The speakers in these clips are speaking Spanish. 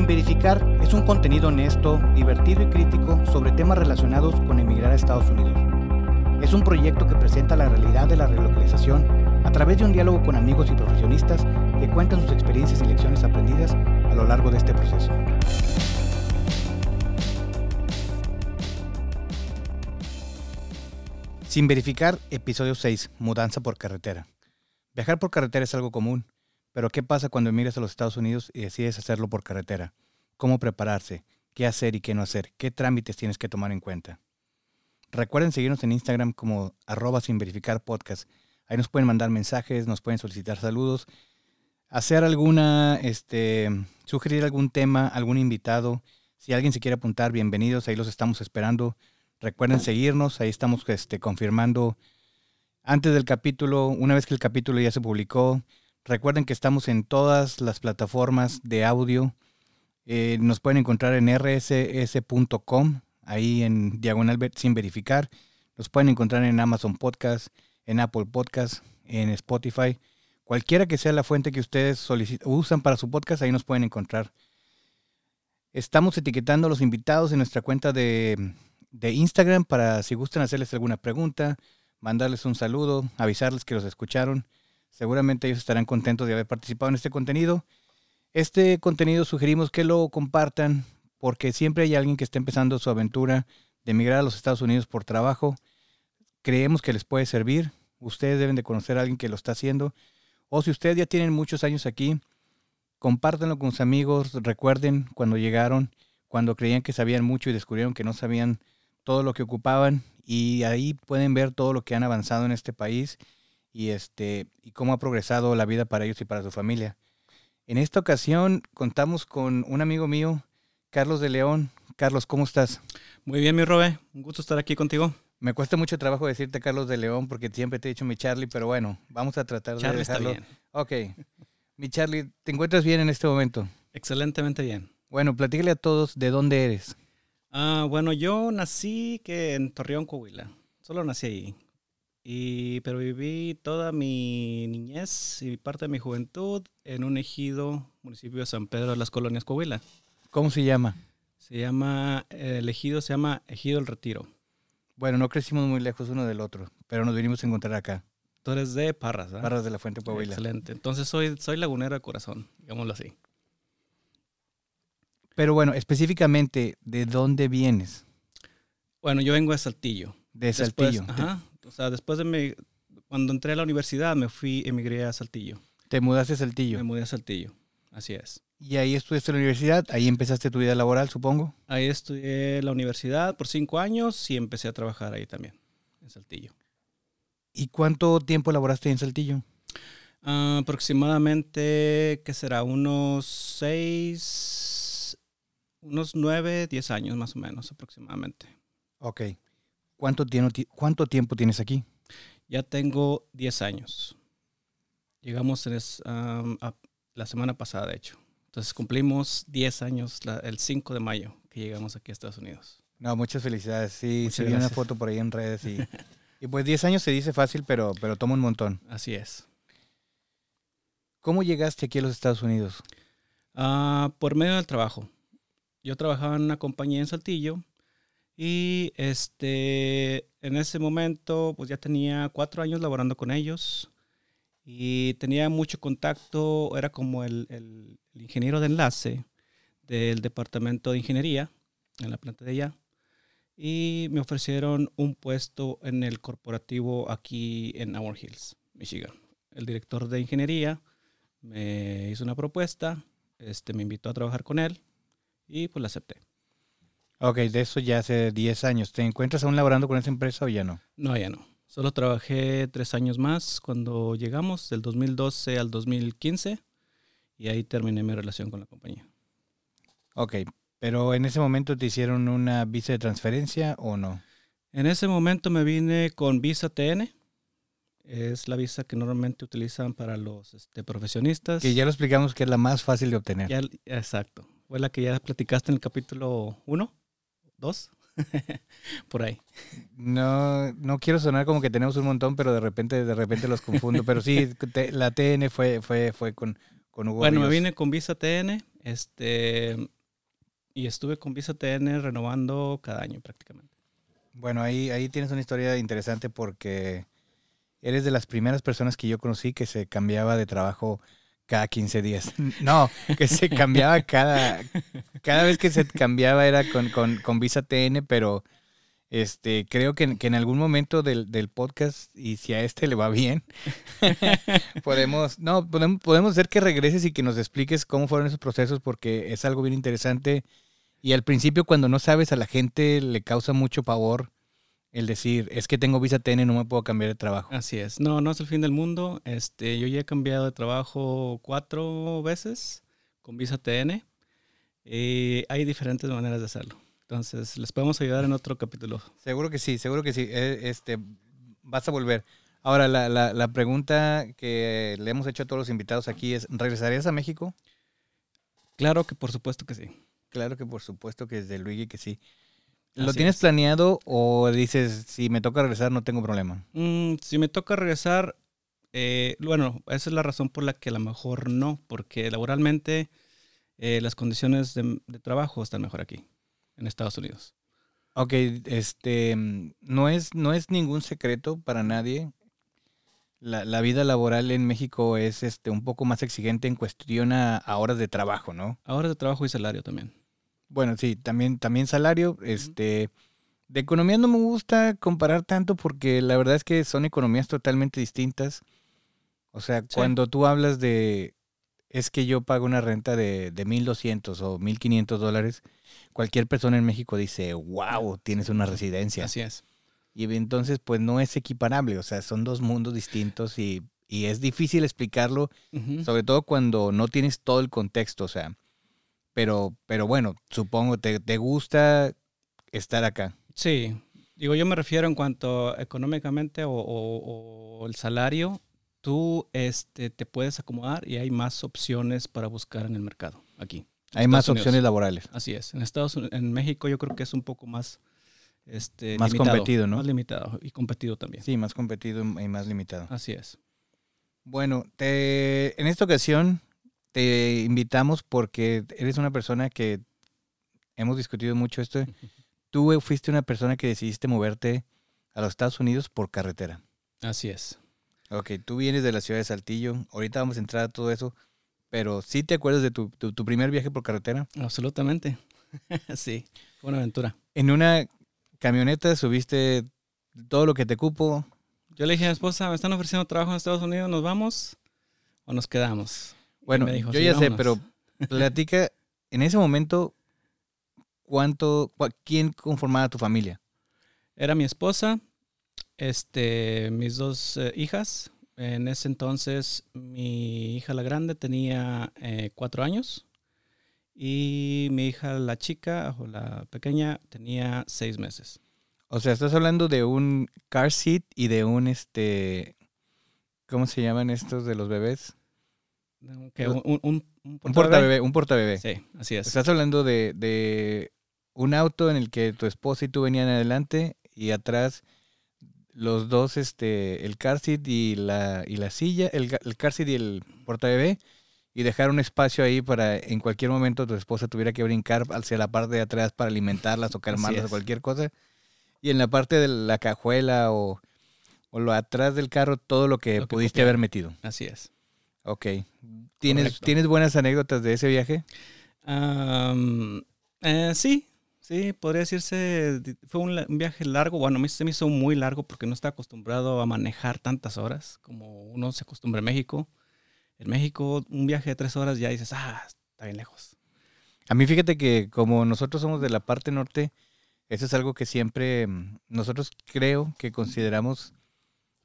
Sin Verificar es un contenido honesto, divertido y crítico sobre temas relacionados con emigrar a Estados Unidos. Es un proyecto que presenta la realidad de la relocalización a través de un diálogo con amigos y profesionistas que cuentan sus experiencias y lecciones aprendidas a lo largo de este proceso. Sin verificar, episodio 6, mudanza por carretera. Viajar por carretera es algo común, pero ¿qué pasa cuando emigras a los Estados Unidos y decides hacerlo por carretera? ¿Cómo prepararse? ¿Qué hacer y qué no hacer? ¿Qué trámites tienes que tomar en cuenta? Recuerden seguirnos en Instagram como arroba sin verificar. Ahí nos pueden mandar mensajes, nos pueden solicitar saludos, hacer alguna, este, sugerir algún tema, algún invitado. Si alguien se quiere apuntar, bienvenidos, ahí los estamos esperando. Recuerden seguirnos, ahí estamos este, confirmando antes del capítulo, una vez que el capítulo ya se publicó. Recuerden que estamos en todas las plataformas de audio. Eh, nos pueden encontrar en rss.com, ahí en diagonal sin verificar. Nos pueden encontrar en Amazon Podcast, en Apple Podcast, en Spotify. Cualquiera que sea la fuente que ustedes usan para su podcast, ahí nos pueden encontrar. Estamos etiquetando a los invitados en nuestra cuenta de, de Instagram para si gustan hacerles alguna pregunta, mandarles un saludo, avisarles que los escucharon. Seguramente ellos estarán contentos de haber participado en este contenido. Este contenido sugerimos que lo compartan porque siempre hay alguien que está empezando su aventura de emigrar a los Estados Unidos por trabajo. Creemos que les puede servir. Ustedes deben de conocer a alguien que lo está haciendo. O si ustedes ya tienen muchos años aquí, compártanlo con sus amigos. Recuerden cuando llegaron, cuando creían que sabían mucho y descubrieron que no sabían todo lo que ocupaban. Y ahí pueden ver todo lo que han avanzado en este país y, este, y cómo ha progresado la vida para ellos y para su familia. En esta ocasión contamos con un amigo mío, Carlos de León. Carlos, ¿cómo estás? Muy bien, mi Robe. Un gusto estar aquí contigo. Me cuesta mucho trabajo decirte Carlos de León porque siempre te he dicho mi Charlie, pero bueno, vamos a tratar de dejarlo. Está bien. Ok. Mi Charlie, ¿te encuentras bien en este momento? Excelentemente bien. Bueno, platícale a todos de dónde eres. Ah, bueno, yo nací que en Torreón, Coahuila. Solo nací ahí. Y, pero viví toda mi niñez y parte de mi juventud en un ejido, municipio de San Pedro de las Colonias, Coahuila. ¿Cómo se llama? Se llama, el ejido se llama Ejido El Retiro. Bueno, no crecimos muy lejos uno del otro, pero nos vinimos a encontrar acá. Tú eres de Parras. Parras de la Fuente Coahuila. Excelente. Entonces soy, soy lagunero de corazón, digámoslo así. Pero bueno, específicamente, ¿de dónde vienes? Bueno, yo vengo de Saltillo. De Saltillo. ajá. O sea, después de mi, cuando entré a la universidad me fui, emigré a Saltillo. ¿Te mudaste a Saltillo? Me mudé a Saltillo, así es. ¿Y ahí estudiaste en la universidad? ¿Ahí empezaste tu vida laboral, supongo? Ahí estudié la universidad por cinco años y empecé a trabajar ahí también, en Saltillo. ¿Y cuánto tiempo laboraste en Saltillo? Ah, aproximadamente, ¿qué será? Unos seis, unos nueve, diez años más o menos aproximadamente. Ok. ¿Cuánto, ¿Cuánto tiempo tienes aquí? Ya tengo 10 años. Llegamos la semana pasada, de hecho. Entonces cumplimos 10 años el 5 de mayo que llegamos aquí a Estados Unidos. No, muchas felicidades. Sí, se vio una foto por ahí en redes y, y pues 10 años se dice fácil, pero, pero toma un montón. Así es. ¿Cómo llegaste aquí a los Estados Unidos? Ah, por medio del trabajo. Yo trabajaba en una compañía en Saltillo y este, en ese momento, pues ya tenía cuatro años laborando con ellos y tenía mucho contacto, era como el, el, ingeniero de enlace del departamento de ingeniería en la planta de allá. Y me ofrecieron un puesto en el corporativo aquí en Our Hills, Michigan. El director de ingeniería me hizo una propuesta, este, me invitó a trabajar con él y pues la acepté. Ok, de eso ya hace 10 años. ¿Te encuentras aún laborando con esa empresa o ya no? No, ya no. Solo trabajé tres años más cuando llegamos, del 2012 al 2015, y ahí terminé mi relación con la compañía. Ok, pero en ese momento te hicieron una visa de transferencia o no? En ese momento me vine con visa TN. Es la visa que normalmente utilizan para los este, profesionistas. Que ya lo explicamos que es la más fácil de obtener. exacto. Fue la que ya platicaste en el capítulo 1 dos, por ahí. No, no quiero sonar como que tenemos un montón, pero de repente, de repente los confundo. pero sí, la TN fue, fue, fue con, con Hugo Bueno, me vine con Visa TN, este, y estuve con Visa TN renovando cada año prácticamente. Bueno, ahí, ahí tienes una historia interesante porque eres de las primeras personas que yo conocí que se cambiaba de trabajo cada 15 días. No, que se cambiaba cada, cada vez que se cambiaba era con, con, con Visa TN, pero este, creo que, que en algún momento del, del podcast, y si a este le va bien, podemos, no, podemos, podemos hacer que regreses y que nos expliques cómo fueron esos procesos porque es algo bien interesante. Y al principio cuando no sabes a la gente le causa mucho pavor el decir, es que tengo visa TN, no me puedo cambiar de trabajo. Así es. No, no es el fin del mundo. Este, yo ya he cambiado de trabajo cuatro veces con Visa TN. Y hay diferentes maneras de hacerlo. Entonces, les podemos ayudar en otro capítulo. Seguro que sí, seguro que sí. Eh, Este, vas a volver. Ahora, la, la, la pregunta que le hemos hecho a todos los invitados aquí es, ¿regresarías a México? Claro que por supuesto que sí. Claro que por supuesto que desde Luigi que sí. ¿Lo Así tienes es. planeado o dices, si me toca regresar no tengo problema? Mm, si me toca regresar, eh, bueno, esa es la razón por la que a lo mejor no, porque laboralmente eh, las condiciones de, de trabajo están mejor aquí, en Estados Unidos. Ok, este, no es, no es ningún secreto para nadie. La, la vida laboral en México es este, un poco más exigente en cuestión a, a horas de trabajo, ¿no? Ahora de trabajo y salario también. Bueno, sí, también, también salario. Este, de economía no me gusta comparar tanto porque la verdad es que son economías totalmente distintas. O sea, Sí. cuando tú hablas de, es que yo pago una renta de, de 1.200 o 1.500 dólares, cualquier persona en México dice, wow, tienes una residencia. Así es. Y entonces, pues no es equiparable, o sea, son dos mundos distintos y, y es difícil explicarlo, sobre todo cuando no tienes todo el contexto, o sea, pero, pero bueno, supongo, te, te gusta estar acá. Sí, digo, yo me refiero en cuanto económicamente o, o- o el salario, tú este, te puedes acomodar y hay más opciones para buscar en el mercado aquí. Hay más Unidos. opciones laborales. Así es. En Estados Unidos, en México yo creo que es un poco más este, Más limitado, competido, ¿no? Más limitado y competido también. Sí, más competido y más limitado. Así es. Bueno, te, en esta ocasión te invitamos porque eres una persona que hemos discutido mucho esto. Tú fuiste una persona que decidiste moverte a los Estados Unidos por carretera. Así es. Ok, tú vienes de la ciudad de Saltillo. Ahorita vamos a entrar a todo eso. Pero ¿sí te acuerdas de tu, tu- tu primer viaje por carretera? Absolutamente. sí. Fue una aventura. En una camioneta subiste todo lo que te cupo. Yo le dije a mi esposa, me están ofreciendo trabajo en Estados Unidos, ¿nos vamos o nos quedamos? Bueno, dijo, yo "Sí, ya sé, vámonos". pero platica en ese momento cuánto, cua- quién conformaba tu familia. Era mi esposa, este, mis dos eh, hijas. En ese entonces, mi hija la grande tenía eh, cuatro años y mi hija la chica o la pequeña tenía seis meses. O sea, estás hablando de un car seat y de un este, ¿cómo se llaman estos de los bebés? Que un, un, un, un portabebé. un portabebé. Sí, así es. Estás hablando de, de un auto en el que tu esposa y tú venían adelante y atrás los dos, este, el car seat y la, y la silla, el, el car seat y el portabebé, y dejar un espacio ahí para en cualquier momento tu esposa tuviera que brincar hacia la parte de atrás para alimentarlas o calmarlas o cualquier cosa. Y en la parte de la cajuela o, o lo atrás del carro, todo lo que Lo pudiste haber metido. Así es. Ok. ¿Tienes, Correcto. ¿Tienes buenas anécdotas de ese viaje? Am, eh, sí, sí, podría decirse, fue un, viaje largo, bueno, a mí se me hizo muy largo porque no estaba acostumbrado a manejar tantas horas como uno se acostumbra en México. En México, un viaje de tres horas ya dices, ah, está bien lejos. A mí fíjate que como nosotros somos de la parte norte, eso es algo que siempre mm, nosotros creo que consideramos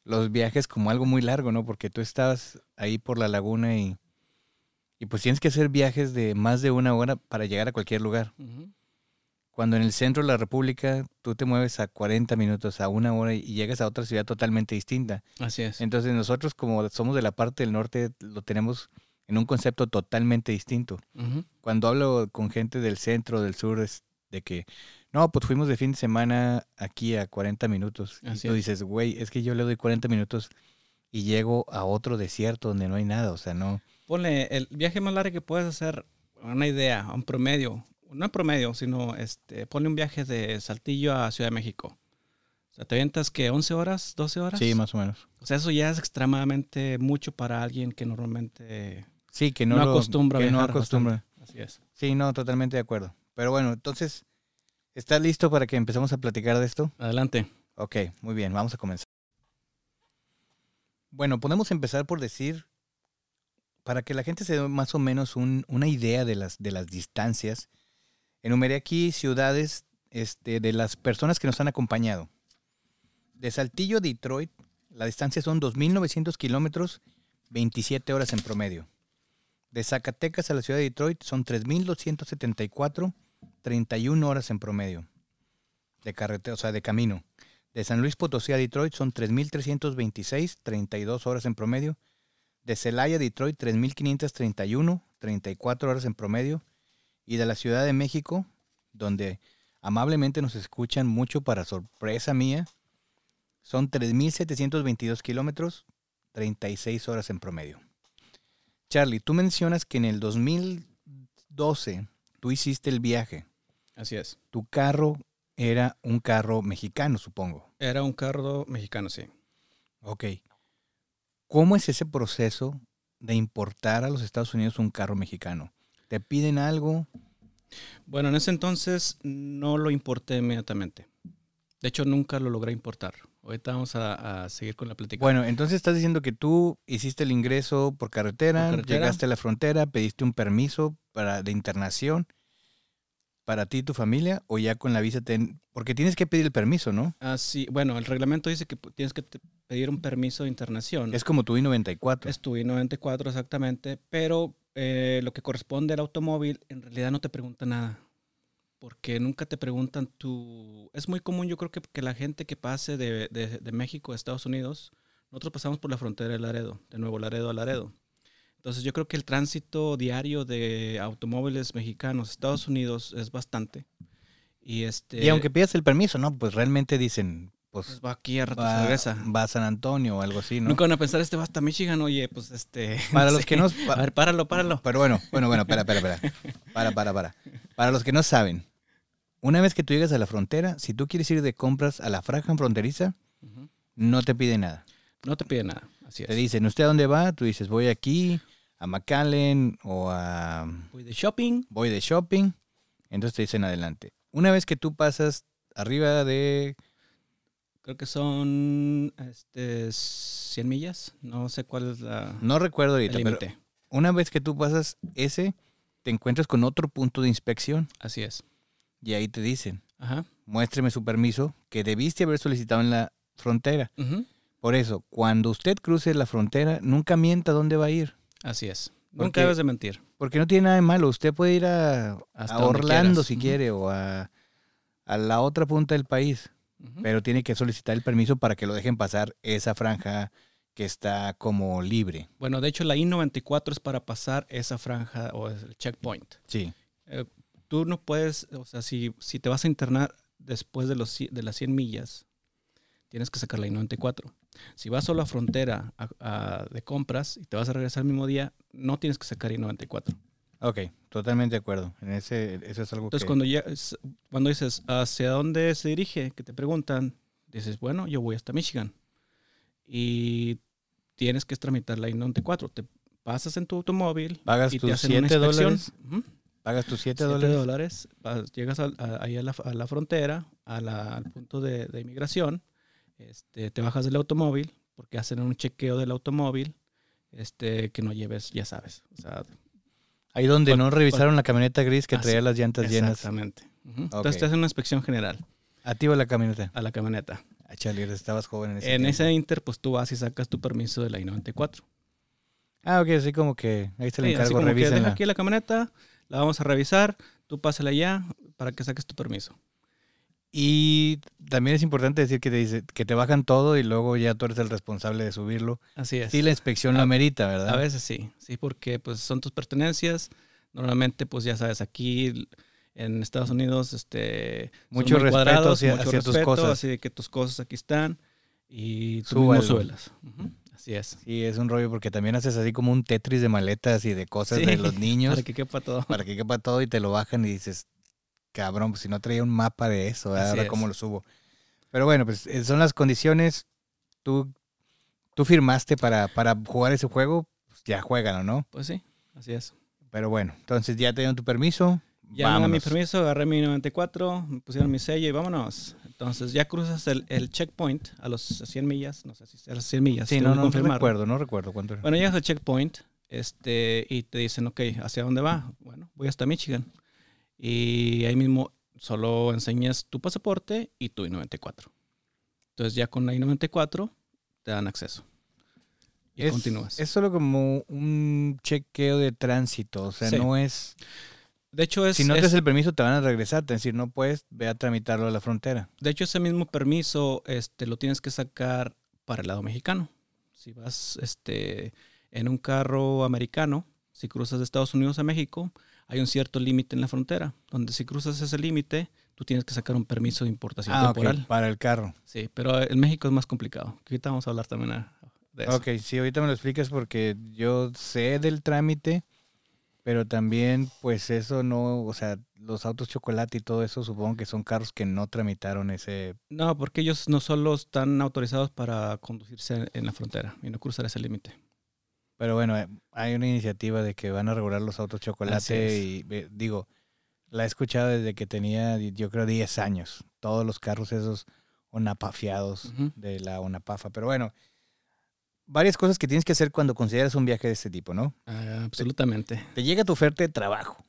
los viajes como algo muy largo, ¿no? Porque tú estabas ahí por la laguna y, y pues tienes que hacer viajes de más de una hora para llegar a cualquier lugar. Cuando en el centro de la República tú te mueves a 40 minutos, a una hora y llegas a otra ciudad totalmente distinta. Así es. Entonces nosotros como somos de la parte del norte lo tenemos en un concepto totalmente distinto cuando hablo con gente del centro, del sur, es de que, no, pues fuimos de fin de semana aquí a 40 minutos. Así y tú es. dices, güey, es que yo le doy 40 minutos y llego a otro desierto donde no hay nada. O sea, no, Ponle el viaje más largo que puedes hacer, una idea, un promedio, no en promedio, sino este, ponle un viaje de Saltillo a Ciudad de México. O sea, te avientas que 11 horas, 12 horas. Sí, más o menos. O sea, eso ya es extremadamente mucho para alguien que normalmente Sí, que no, no lo- acostumbra a que no viajar acostumbra. Así es. Sí, no, totalmente de acuerdo. Pero bueno, entonces, ¿estás listo para que empecemos a platicar de esto? Adelante. Ok, muy bien, vamos a comenzar. Bueno, podemos empezar por decir, para que la gente se dé más o menos un- una idea de las, de las distancias, enumeré aquí ciudades este, de las personas que nos han acompañado. De Saltillo a Detroit, la distancia son 2.900 kilómetros, 27 horas en promedio. De Zacatecas a la ciudad de Detroit son 3.274, 31 horas en promedio. De carretera, o sea, de camino. De San Luis Potosí a Detroit son 3.326, 32 horas en promedio. De Celaya a Detroit 3.531, 34 horas en promedio. Y de la Ciudad de México, donde amablemente nos escuchan mucho para sorpresa mía, son 3.722 kilómetros, 36 horas en promedio. Charlie, tú mencionas que en el 2012 tú hiciste el viaje. Así es. Tu carro era un carro mexicano, supongo. Era un carro mexicano, sí. Ok. ¿Cómo es ese proceso de importar a los Estados Unidos un carro mexicano? ¿Te piden algo? Bueno, en ese entonces no lo importé inmediatamente. De hecho, nunca lo logré importar. Ahorita vamos a, a seguir con la plática. Bueno, entonces estás diciendo que tú hiciste el ingreso por carretera, Por carretera. llegaste a la frontera, pediste un permiso para, de internación para ti y tu familia, o ya con la visa, te- porque tienes que pedir el permiso, ¿no? Ah, sí. Bueno, el reglamento dice que tienes que pedir un permiso de internación. Es como tu I-94. Es tu I-94 exactamente, pero eh, lo que corresponde al automóvil en realidad no te pregunta nada. Porque nunca te preguntan tu... Es muy común, yo creo que, que la gente que pase de, de- de México a Estados Unidos, nosotros pasamos por la frontera de Laredo, de Nuevo Laredo a Laredo. Entonces yo creo que el tránsito diario de automóviles mexicanos Estados Unidos es bastante. Y, este, Y aunque pidas el permiso, ¿no? Pues realmente dicen, pues pues va aquí a rato va, regresa. va a San Antonio o algo así, ¿no? Nunca van a pensar, este va hasta Michigan, oye, pues este... Para no los sé. que no... A ver, páralo, páralo. Pero bueno, bueno, bueno, espera, espera, espera. Para, para, para. Para los que no saben, una vez que tú llegas a la frontera, si tú quieres ir de compras a la franja fronteriza, Ujú. no te pide nada. No te pide nada, así es. Te dicen, ¿usted a dónde va? Tú dices, voy aquí, a McAllen o a... Voy de shopping. voy de shopping. Entonces te dicen adelante. Una vez que tú pasas arriba de... Creo que son este, 100 millas. No sé cuál es la, No recuerdo ahorita, pero una vez que tú pasas ese, te encuentras con otro punto de inspección Así es. y ahí te dicen, Ajá. muéstreme su permiso que debiste haber solicitado en la frontera. Por eso, cuando usted cruce la frontera, nunca mienta dónde va a ir. Así es. Porque- Nunca debes de mentir. Porque no tiene nada de malo. Usted puede ir a, a Orlando si quiere o a, a la otra punta del país. Pero tiene que solicitar el permiso para que lo dejen pasar esa franja que está como libre. Bueno, de hecho, la I-94 es para pasar esa franja o el checkpoint. Sí. Tú no puedes, o sea, si, si te vas a internar después de, los, de las 100 millas, tienes que sacar la I-94. Si vas solo a frontera a- a- de compras y te vas a regresar el mismo día, no tienes que sacar I-94. Ok, totalmente de acuerdo. En ese, eso es algo Entonces, que... cuando, llegas- cuando dices, ¿hacia dónde se dirige? Que te preguntan, dices, bueno, yo voy hasta Michigan. Y tienes que tramitar la I-94. Te pasas en tu automóvil Pagas y te tus hacen una 7 inspección. dólares. Pagas tus 7 7 dólares. dólares. vas- llegas a- ahí a la, a la frontera, la- al punto de, de inmigración. Este, te bajas del automóvil porque hacen un chequeo del automóvil este, que no lleves, ya sabes. O sea, Ahí donde no revisaron la camioneta gris que traía las llantas llenas. exactamente. Entonces te hacen una inspección general Activa la camioneta. a la camioneta. Ah, Charlie, estabas joven en ese En tiempo. ese inter, pues tú vas y sacas tu permiso de la I-94. Ah, ok, así como que ahí está el Sí, encargo, que deja revísenla. aquí la camioneta, la vamos a revisar, tú pásala ya para que saques tu permiso. Y también es importante decir que te dice que te bajan todo y luego ya tú eres el responsable de subirlo. Así es. Sí, la inspección lo A- amerita, ¿verdad? A veces sí, sí, porque pues son tus pertenencias. Normalmente, pues ya sabes, aquí en Estados Unidos, este, Mucho respeto cuadrados, hacia- mucho hacia tus cosas. Así de que tus cosas aquí están y tú Súbalo. mismo suelas. Así Así es. Sí, es un rollo porque también haces así como un Tetris de maletas y de cosas Sí, de los niños Para que quepa todo. para que quepa todo y te lo bajan y dices, cabrón, pues si no traía un mapa de eso, ¿verdad? Ahora es. cómo lo subo. Pero bueno, pues eh, son las condiciones. Tú, tú firmaste para, para jugar ese juego, pues ya juégalo, ¿no? Pues sí, así es. Pero bueno, entonces ya te dieron tu permiso. Ya me dan mi vámonos. permiso, agarré mi 94, me pusieron mi sello y vámonos. Entonces ya cruzas el, el checkpoint a los 100 millas, no sé si será 100 millas. Sí, no, no, no recuerdo, no recuerdo cuánto era. Bueno, llegas al checkpoint este, y te dicen, ok, ¿hacia dónde va? Bueno, voy hasta Michigan. Y ahí mismo solo enseñas tu pasaporte y tu I-94. Entonces ya con la I-94 te dan acceso. Y es, continúas. Es solo como un chequeo de tránsito, o sea, Sí. no es... de hecho, es, si no te es- das el permiso te van a regresar, es decir, no puedes, ve a tramitarlo a la frontera. de hecho, ese mismo permiso este, lo tienes que sacar para el lado mexicano. Si vas este, en un carro americano, si cruzas de Estados Unidos a México, hay un cierto límite en la frontera, donde si cruzas ese límite, tú tienes que sacar un permiso de importación Ah, temporal. para el carro. Sí, pero en México es más complicado. Ahorita vamos a hablar también a- de eso. Ok, sí, ahorita me lo explicas porque yo sé del trámite, pero también, pues eso no, o sea, los autos chocolate y todo eso, supongo que son carros que no tramitaron ese. No, porque ellos no solo están autorizados para conducirse en la frontera y no cruzar ese límite. Pero bueno, eh, hay una iniciativa de que van a regular los autos chocolate y digo, la he escuchado desde que tenía, yo creo, 10 años. Todos los carros esos onapafiados de la onapafa. Pero bueno, varias cosas que tienes que hacer cuando consideras un viaje de este tipo, ¿no? Ah, absolutamente. Te llega tu oferta de trabajo.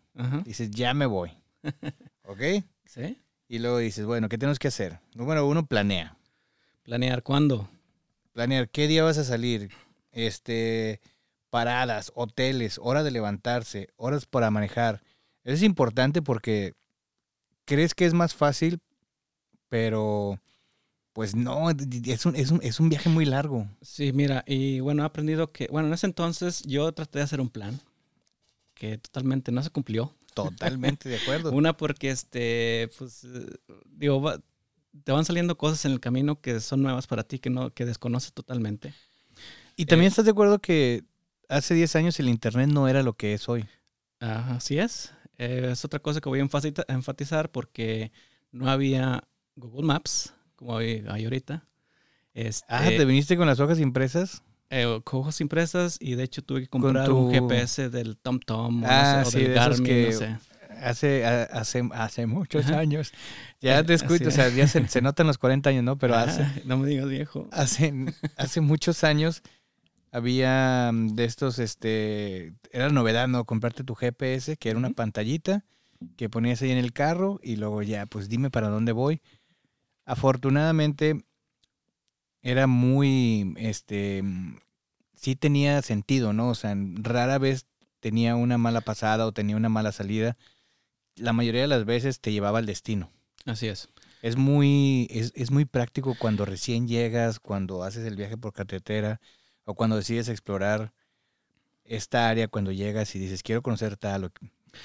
Dices, ya me voy. ¿Ok? ¿Sí? Y luego dices, bueno, ¿qué tenemos que hacer? Número uno, planea. Planear cuándo. Planear qué día vas a salir. Este, paradas, hoteles, hora de levantarse, horas para manejar. Es importante porque crees que es más fácil, pero pues no, es un, es un, es un viaje muy largo. Sí, mira, y bueno, he aprendido que, bueno, en ese entonces yo traté de hacer un plan que totalmente no se cumplió. Totalmente de acuerdo. Una porque, este, pues, digo, va- te van saliendo cosas en el camino que son nuevas para ti, que no, que desconoces totalmente. Y también eh, estás de acuerdo que hace 10 años el Internet no era lo que es hoy. Ajá, así es. Eh, es otra cosa que voy a enfatizar porque no había Google Maps como hay, hay ahorita. Este, Ah, ¿te viniste con las hojas impresas? eh, con hojas impresas y de hecho tuve que comprar un GPS del TomTom o, Ah, no sé, o sí, del de Garmin, que- no sé. Hace, hace, hace muchos Ajá. años. Ya descuido, o sea, ya se, se notan los 40 años, ¿no? Pero hace, Ajá, no me digas viejo. hace, hace muchos años había mm, de estos, este, era novedad, ¿no? Comprarte tu GPS, que era una pantallita que ponías ahí en el carro y luego ya, pues dime para dónde voy. Afortunadamente era muy, este, mm, sí tenía sentido, ¿no? O sea, rara vez tenía una mala pasada o tenía una mala salida. La mayoría de las veces te llevaba al destino. Así es. Es muy, es, es muy práctico cuando recién llegas, cuando haces el viaje por carretera o cuando decides explorar esta área, cuando llegas y dices, quiero conocer tal. o-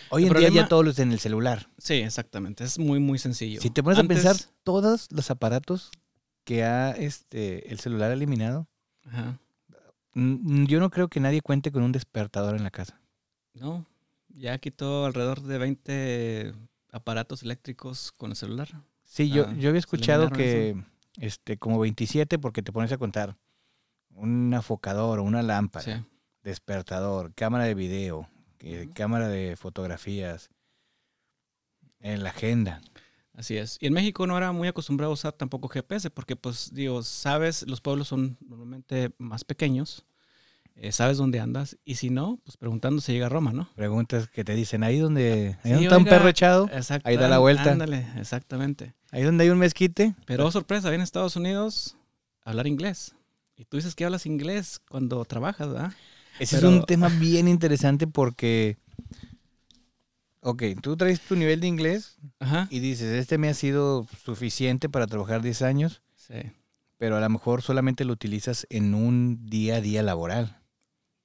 Hoy El en día ya todo lo es en el celular. Sí, exactamente. Es muy, muy sencillo. Si te pones Antes- a pensar, todos los aparatos que ha este, el celular eliminado, Ajá. mm, yo no creo que nadie cuente con un despertador en la casa. No, ya quitó alrededor de 20 aparatos eléctricos con el celular. Sí, yo, Ah, yo había escuchado que este, como 27 porque te pones a contar un afocador o una lámpara. Sí. despertador, cámara de video, eh, cámara de fotografías, en la agenda. Así es. Y en México no era muy acostumbrado a usar tampoco GPS porque, pues, digo, sabes, los pueblos son normalmente más pequeños, eh, sabes dónde andas y si no, pues preguntando se llega a Roma, ¿no? Preguntas que te dicen, ahí donde ahí Sí, donde está un perro echado, ahí da la vuelta. Ándale, exactamente. ahí donde hay un mezquite. Pero oh, sorpresa, viene a Estados Unidos a hablar inglés. Y tú dices que hablas inglés cuando trabajas, ¿verdad? Ese es un tema bien interesante porque, ok, tú traes tu nivel de inglés Ajá. y dices, este me ha sido suficiente para trabajar 10 años, Sí. pero a lo mejor solamente lo utilizas en un día a día laboral.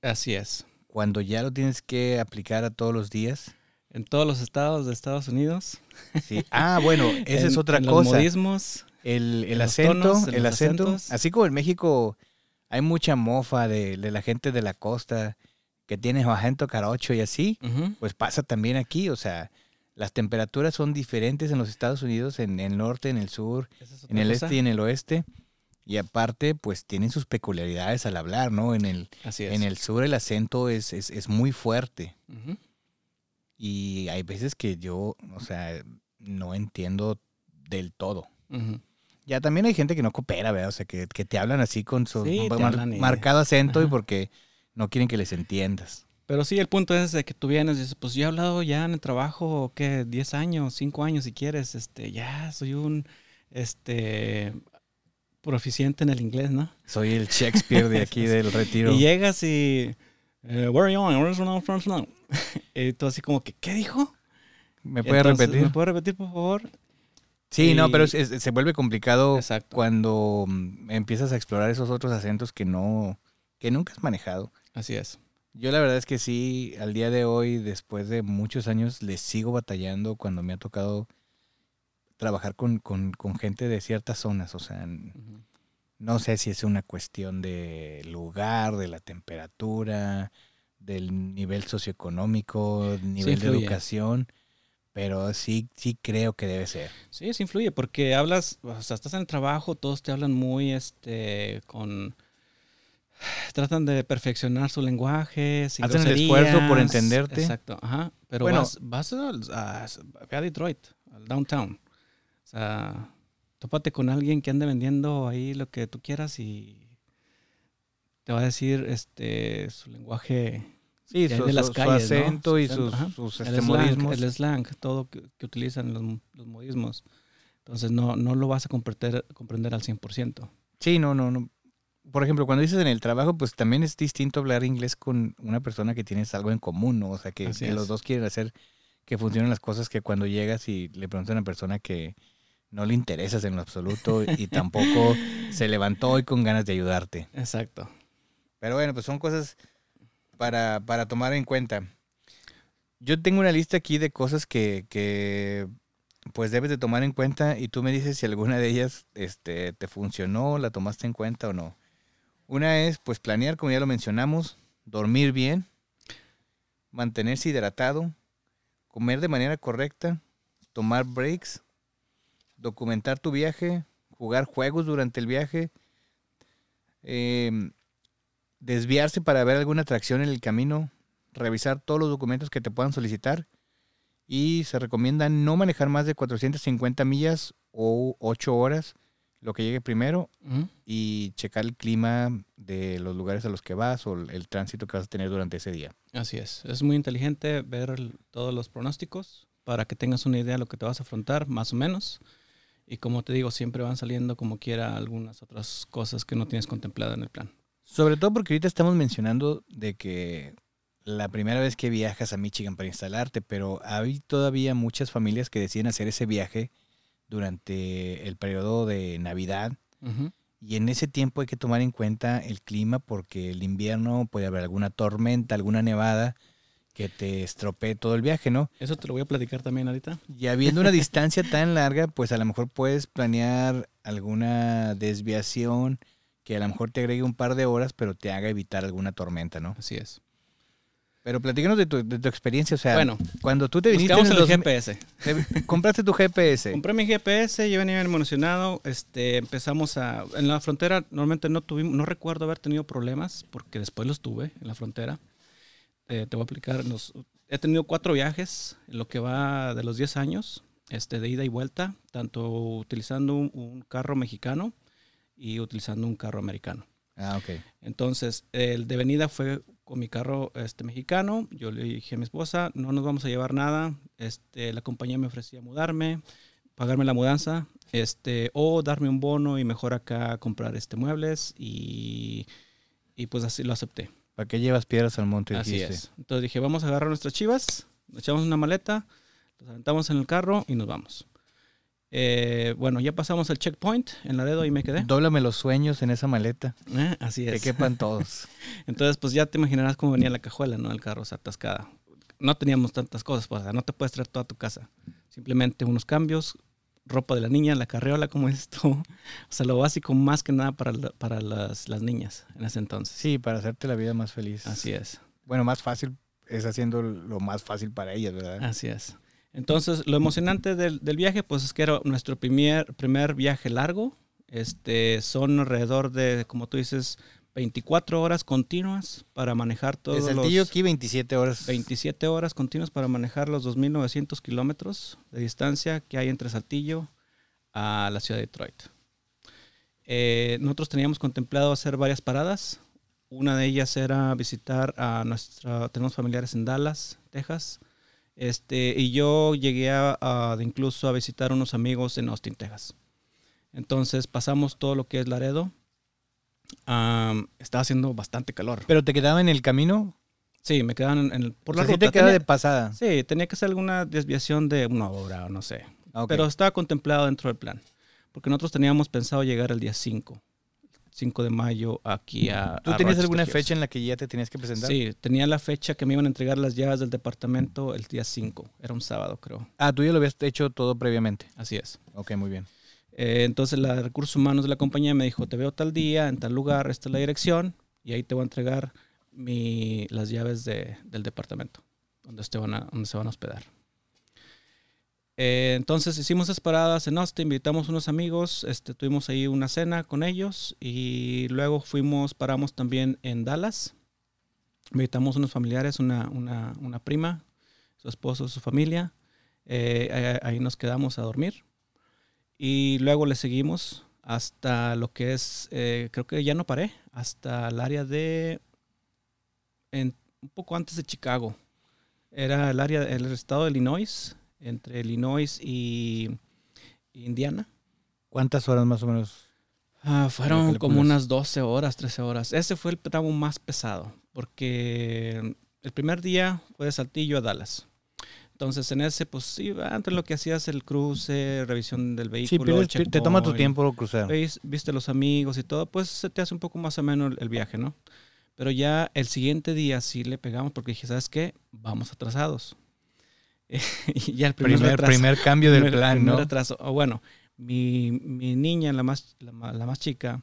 Así es. Cuando ya lo tienes que aplicar a todos los días. En todos los estados de Estados Unidos. Sí. Ah, bueno, esa es otra en los cosa. modismos. El, el acento, tonos, el acento. acentos. Así como en México hay mucha mofa de, de la gente de la costa que tiene acento carocho y así, pues pasa también aquí, o sea, las temperaturas son diferentes en los Estados Unidos, en el norte, en el sur, es en el cosa. este y en el oeste. Y aparte, pues tienen sus peculiaridades al hablar, ¿no? En el, Así es. en el sur el acento es, es, es muy fuerte. Y hay veces que yo, o sea, no entiendo del todo. Ya también hay gente que no coopera, ¿verdad? O sea, que, que te hablan así con su Sí, mar- y- marcado acento y Ajá. porque no quieren que les entiendas. Pero sí, el punto es de que tú vienes y dices, pues yo he hablado ya en el trabajo, ¿qué? 10 años, 5 años si quieres, este, ya soy un, este, proficiente en el inglés, ¿no? Soy el Shakespeare de aquí del retiro. Y llegas y, eh, where are you going? Y tú así como que, ¿qué dijo? ¿Me puede Entonces, repetir? ¿Me puede repetir, por favor? Sí, no, pero es- es- se vuelve complicado Exacto. cuando mm, empiezas a explorar esos otros acentos que no, que nunca has manejado. Así es. Yo la verdad es que sí, al día de hoy, después de muchos años, les sigo batallando cuando me ha tocado trabajar con, con, con gente de ciertas zonas. O sea, no sé si es una cuestión de lugar, de la temperatura, del nivel socioeconómico, nivel de educación, pero sí, sí creo que debe ser. Sí, sí influye, porque hablas, o sea, estás en el trabajo, todos te hablan muy, este, con... Tratan de perfeccionar su lenguaje, sin Hacen el esfuerzo por entenderte. Exacto, ajá. Pero Bueno. vas, vas al- a, a Detroit, al downtown. O sea, tópate con alguien que ande vendiendo ahí lo que tú quieras y te va a decir este su lenguaje Sí, de su, las su- su calles, ¿no? acento y Su sus, acento, ajá. sus el slang, el slang, todo que, que utilizan los, los modismos. Entonces no, no lo vas a comprender, comprender al 100%. Sí, no, no, no. Por ejemplo, cuando dices en el trabajo, pues también es distinto hablar inglés con una persona que tienes algo en común, ¿no? O sea, que, que los dos quieren hacer que funcionen las cosas que cuando llegas y le preguntas a una persona que no le interesas en lo absoluto y tampoco se levantó hoy con ganas de ayudarte. Exacto. Pero bueno, pues son cosas para, para tomar en cuenta. Yo tengo una lista aquí de cosas que, que pues debes de tomar en cuenta y tú me dices si alguna de ellas este, te funcionó, la tomaste en cuenta o no. Una es pues planear, como ya lo mencionamos, dormir bien, mantenerse hidratado, comer de manera correcta, tomar breaks, documentar tu viaje, jugar juegos durante el viaje, em, desviarse para ver alguna atracción en el camino, revisar todos los documentos que te puedan solicitar y se recomienda no manejar más de 450 millas o 8 horas, lo que llegue primero, y checar el clima de los lugares a los que vas o el, el tránsito que vas a tener durante ese día. Así es. Es muy inteligente ver el- todos los pronósticos para que tengas una idea de lo que te vas a afrontar, más o menos. Y como te digo, siempre van saliendo como quiera algunas otras cosas que no tienes contemplada en el plan. Sobre todo porque ahorita estamos mencionando de que la primera vez que viajas a Michigan para instalarte, pero hay todavía muchas familias que deciden hacer ese viaje durante el periodo de Navidad y en ese tiempo hay que tomar en cuenta el clima porque el invierno puede haber alguna tormenta, alguna nevada que te estropee todo el viaje, ¿no? Eso te lo voy a platicar también ahorita. Y habiendo una distancia tan larga, pues a lo mejor puedes planear alguna desviación que a lo mejor te agregue un par de horas, pero te haga evitar alguna tormenta, ¿no? Así es. Pero platícanos de tu, de tu experiencia, o sea, bueno, cuando tú te viniste en el el 2000 GPS. te- compraste tu GPS. Compré mi GPS, yo venía emocionado. Este, empezamos a. En la frontera, normalmente no tuvimos, no recuerdo haber tenido problemas, porque después los tuve en la frontera. Eh, te voy a explicar. los- he tenido cuatro viajes en lo que va de los 10 años, este, de ida y vuelta, tanto utilizando un, un carro mexicano y utilizando un carro americano. Ah, ok. Entonces, el de venida fue con mi carro este, mexicano. Yo le dije a mi esposa, no nos vamos a llevar nada. Este, la compañía me ofrecía mudarme, pagarme la mudanza, este, o darme un bono y mejor acá comprar este, muebles. Y, y pues así lo acepté. ¿Para qué llevas piedras al monte? Así dijiste? es. Entonces dije, vamos a agarrar nuestras chivas, nos echamos una maleta, los aventamos en el carro y nos vamos. Eh, bueno, ya pasamos el checkpoint en Laredo y me quedé. Dóblame los sueños en esa maleta, Eh, así que es. quepan todos. Entonces, pues ya te imaginarás cómo venía la cajuela, ¿no? El carro, o sea, atascada. No teníamos tantas cosas, pues, o sea, no te puedes traer toda tu casa. Simplemente unos cambios, ropa de la niña, la carriola, como esto. O sea, lo básico más que nada para, la- para las, las niñas en ese entonces. Sí, para hacerte la vida más feliz. Así es, Bueno, más fácil es haciendo lo más fácil para ellas, ¿verdad? así es. Entonces, lo emocionante del, del viaje, pues es que era nuestro primer, primer viaje largo. Este, son alrededor de, como tú dices, 24 horas continuas para manejar todos Saltillo los... aquí 27 horas. 27 horas continuas para manejar los 2.900 kilómetros de distancia que hay entre Saltillo a la ciudad de Detroit. Eh, nosotros teníamos contemplado hacer varias paradas. Una de ellas era visitar a nuestra, tenemos familiares en Dallas, Texas. Este, y yo llegué a, a- incluso a visitar unos amigos en Austin, Texas. Entonces pasamos todo lo que es Laredo. Am, estaba haciendo bastante calor. Pero te quedaba en el camino. Sí, me quedaban en, el- por O la sea, sí ruta. te de pasada. Sí, tenía que hacer alguna desviación de una hora o no sé. Ah. Pero estaba contemplado dentro del plan. Porque nosotros teníamos pensado llegar el día 5. 5 de mayo aquí a. ¿Tú a tenías alguna Hills. fecha en la que ya te tenías que presentar? Sí, tenía la fecha que me iban a entregar las llaves del departamento el día 5. Era un sábado, creo. Ah, tú ya lo habías hecho todo previamente. Así es. Ok, muy bien. Eh, entonces, la de recursos humanos de la compañía me dijo: Te veo tal día, en tal lugar, esta es la dirección, y ahí te voy a entregar mi, las llaves de- del departamento donde, van a, donde se van a hospedar. Eh, entonces hicimos esas paradas en Austin, invitamos unos amigos, este, tuvimos ahí una cena con ellos y luego fuimos, paramos también en Dallas. Invitamos unos familiares, una, una, una prima, su esposo, su familia. Eh, ahí nos quedamos a dormir. Y luego le seguimos hasta lo que es, eh, creo que ya no paré, hasta el área de, en- un poco antes de Chicago. Era el área, el estado de Illinois, entre Illinois y Indiana. ¿Cuántas horas más o menos? Ah, fueron como unas 12 horas, 13 horas. Ese fue el tramo más pesado, porque el primer día fue de Saltillo a Dallas. Entonces, en ese, pues sí, antes lo que hacías el cruce, revisión del Sí, vehículo. pero te toma tu tiempo cruzar. veis- viste los amigos y todo, pues se te hace un poco más ameno el, el viaje, ¿no? Pero ya el siguiente día sí le pegamos porque dije, ¿sabes qué? Vamos atrasados. y ya el primer, Primer, retraso- primer cambio del primer- plan, ¿no? retraso. O bueno, mi, mi niña, la más, la, más chica,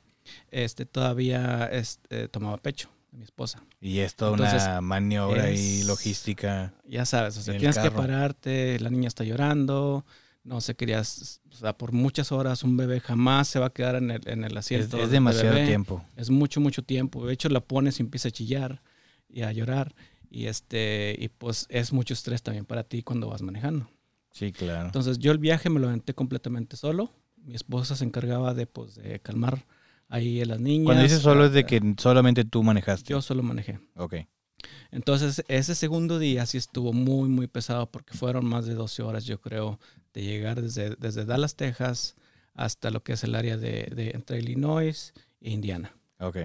este, todavía este, tomaba pecho de mi esposa. Y es toda Entonces, una maniobra y logística. Ya sabes, o sea, tienes que pararte, la niña está llorando, no se o sea, por muchas horas un bebé jamás se va a quedar en el, en el asiento. es de demasiado bebé. tiempo. Es mucho, mucho tiempo. De hecho, la pones y empieza a chillar y a llorar. Y este, y pues es mucho estrés también para ti cuando vas manejando. Sí, claro. Entonces yo el viaje me lo aventé completamente solo. Mi esposa se encargaba de, pues, de calmar ahí a las niñas. Cuando dices solo es de Eh, que solamente tú manejaste. Yo solo manejé. Ok. Entonces ese segundo día sí estuvo muy, muy pesado porque fueron más de 12 horas, yo creo, de llegar desde, desde Dallas, Texas, hasta lo que es el área de, de entre Illinois e Indiana. Ok.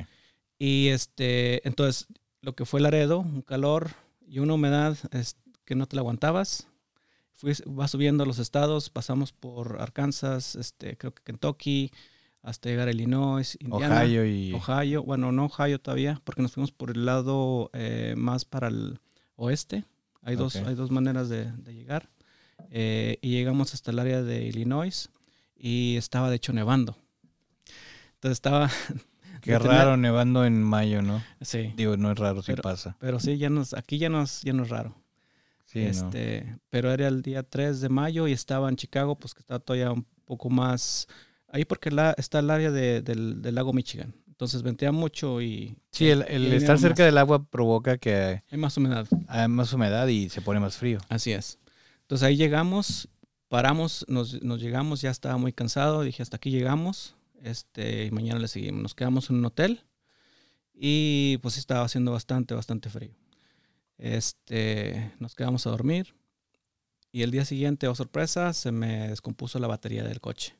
Y este, entonces, lo que fue Laredo, un calor y una humedad es, que no te la aguantabas. Fui, va subiendo a los estados, pasamos por Arkansas, este, creo que Kentucky, hasta llegar a Illinois, Indiana. Ohio y. Ohio, bueno, no Ohio todavía, porque nos fuimos por el lado eh, más para el oeste. Hay, dos, hay dos maneras de, de llegar. Eh, y llegamos hasta el área de Illinois y estaba de hecho nevando. Entonces estaba... Qué de tener- raro nevando en mayo, ¿no? Sí, Digo, no es raro si Pero- pasa. pero sí, ya nos, aquí ya nos, ya no es raro. Sí, no. este, Pero era el día 3 de mayo y estaba en Chicago, pues que está todavía un poco más... Ahí porque la, está el área de- del, del lago Michigan. Entonces ventea mucho y Sí, el, el y estar más. cerca del agua provoca que hay más humedad. haya más humedad y se pone más frío. Así es. Entonces ahí llegamos, paramos, nos, nos llegamos, ya estaba muy cansado, dije hasta aquí llegamos, este, y mañana le seguimos. Nos quedamos en un hotel y pues estaba haciendo bastante, bastante frío. Este, nos quedamos a dormir y el día siguiente, oh sorpresa, se me descompuso la batería del coche.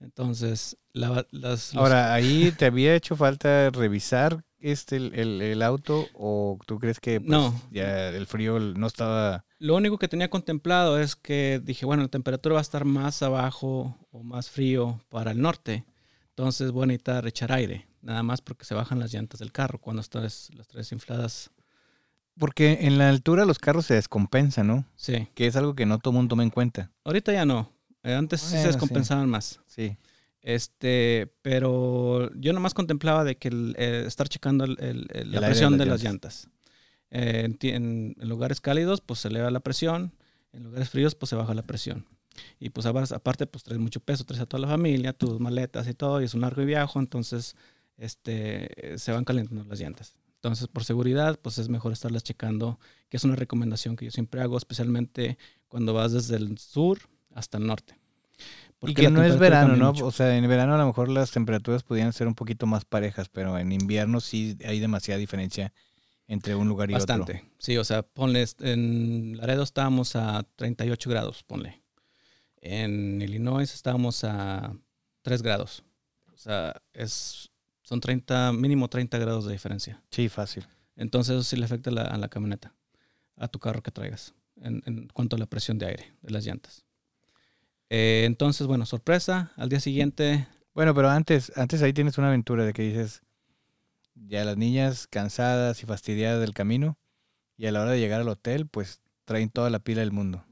Entonces, la, las, los- Ahora, ¿ahí te había hecho falta revisar este el, el- el auto o tú crees que pues, No. ya el frío no estaba... Lo único que tenía contemplado es que dije, bueno, la temperatura va a estar más abajo o más frío para el norte. Entonces voy a necesitar echar aire, nada más porque se bajan las llantas del carro cuando estás las tres infladas. Porque en la altura los carros se descompensan, ¿no? Sí, Que es algo que no todo mundo toma en cuenta. ahorita ya no. Eh, Antes sí se sí. descompensaban más. Sí. Este, pero yo nomás contemplaba de que el, eh, estar checando el- el- el- El la presión de de las llantas. Eh, en lugares cálidos, pues se eleva la presión. En lugares fríos, pues se baja la presión. Y pues aparte, pues traes mucho peso, traes a toda la familia, tus maletas y todo, y es un largo viaje, entonces este, se van calentando las llantas. Entonces, por seguridad, pues es mejor estarlas checando, que es una recomendación que yo siempre hago, especialmente cuando vas desde el sur hasta el norte. Y Porque que la no es verano, ¿no? mucho. O sea, en verano a lo mejor las temperaturas podrían ser un poquito más parejas, pero en invierno sí hay demasiada diferencia entre un lugar y otro. Bastante. Sí, o sea, ponle, en Laredo estábamos a 38 grados, ponle. En Illinois estábamos a 3 grados. O sea, es, son 30, mínimo 30 grados de diferencia. Sí, fácil. Entonces eso sí le afecta a la, a la camioneta, a tu carro que traigas, en, en cuanto a la presión de aire de las llantas. Eh, entonces, bueno, sorpresa, al día siguiente, Bueno, pero antes, antes ahí tienes una aventura de que dices, ya las niñas cansadas y fastidiadas del camino, y a la hora de llegar al hotel, pues traen toda la pila del mundo.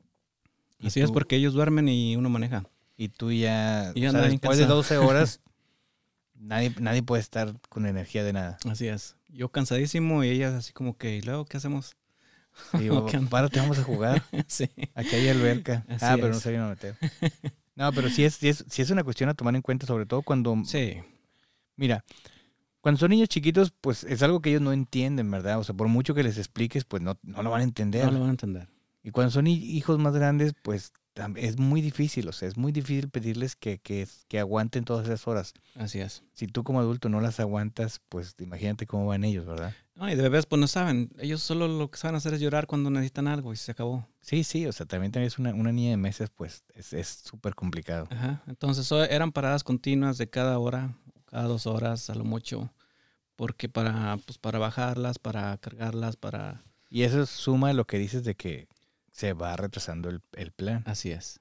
Así es porque ellos duermen y uno maneja. Y tú ya, Y ya o sea, anda bien después de cansado. 12 horas, nadie, nadie puede estar con energía de nada. Así es. Yo cansadísimo y ellas así como que, ¿y luego qué hacemos? Digo, ¿Qué onda? párate, vamos a jugar. sí. Aquí hay alberca. Así ah, pero no es. se vino a meter. No, pero sí es, sí, es, sí es una cuestión a tomar en cuenta, sobre todo cuando, Sí, mira, cuando son niños chiquitos, pues es algo que ellos no entienden, ¿verdad? O sea, por mucho que les expliques, pues no, no lo van a entender. no lo van a entender. Y cuando son hi- hijos más grandes, pues es muy difícil, o sea, es muy difícil pedirles que, que, que aguanten todas esas horas. Así es. Si tú como adulto no las aguantas, pues imagínate cómo van ellos, ¿verdad? No, y de bebés pues no saben. Ellos solo lo que saben hacer es llorar cuando necesitan algo y se acabó. Sí, sí, o sea, también tenés una, una niña de meses, pues es es súper complicado. Ajá. Entonces eran paradas continuas de cada hora, cada dos horas a lo mucho. Porque para, pues, para bajarlas, para cargarlas, para... Y eso suma lo que dices de que se va retrasando el, el plan. Así es.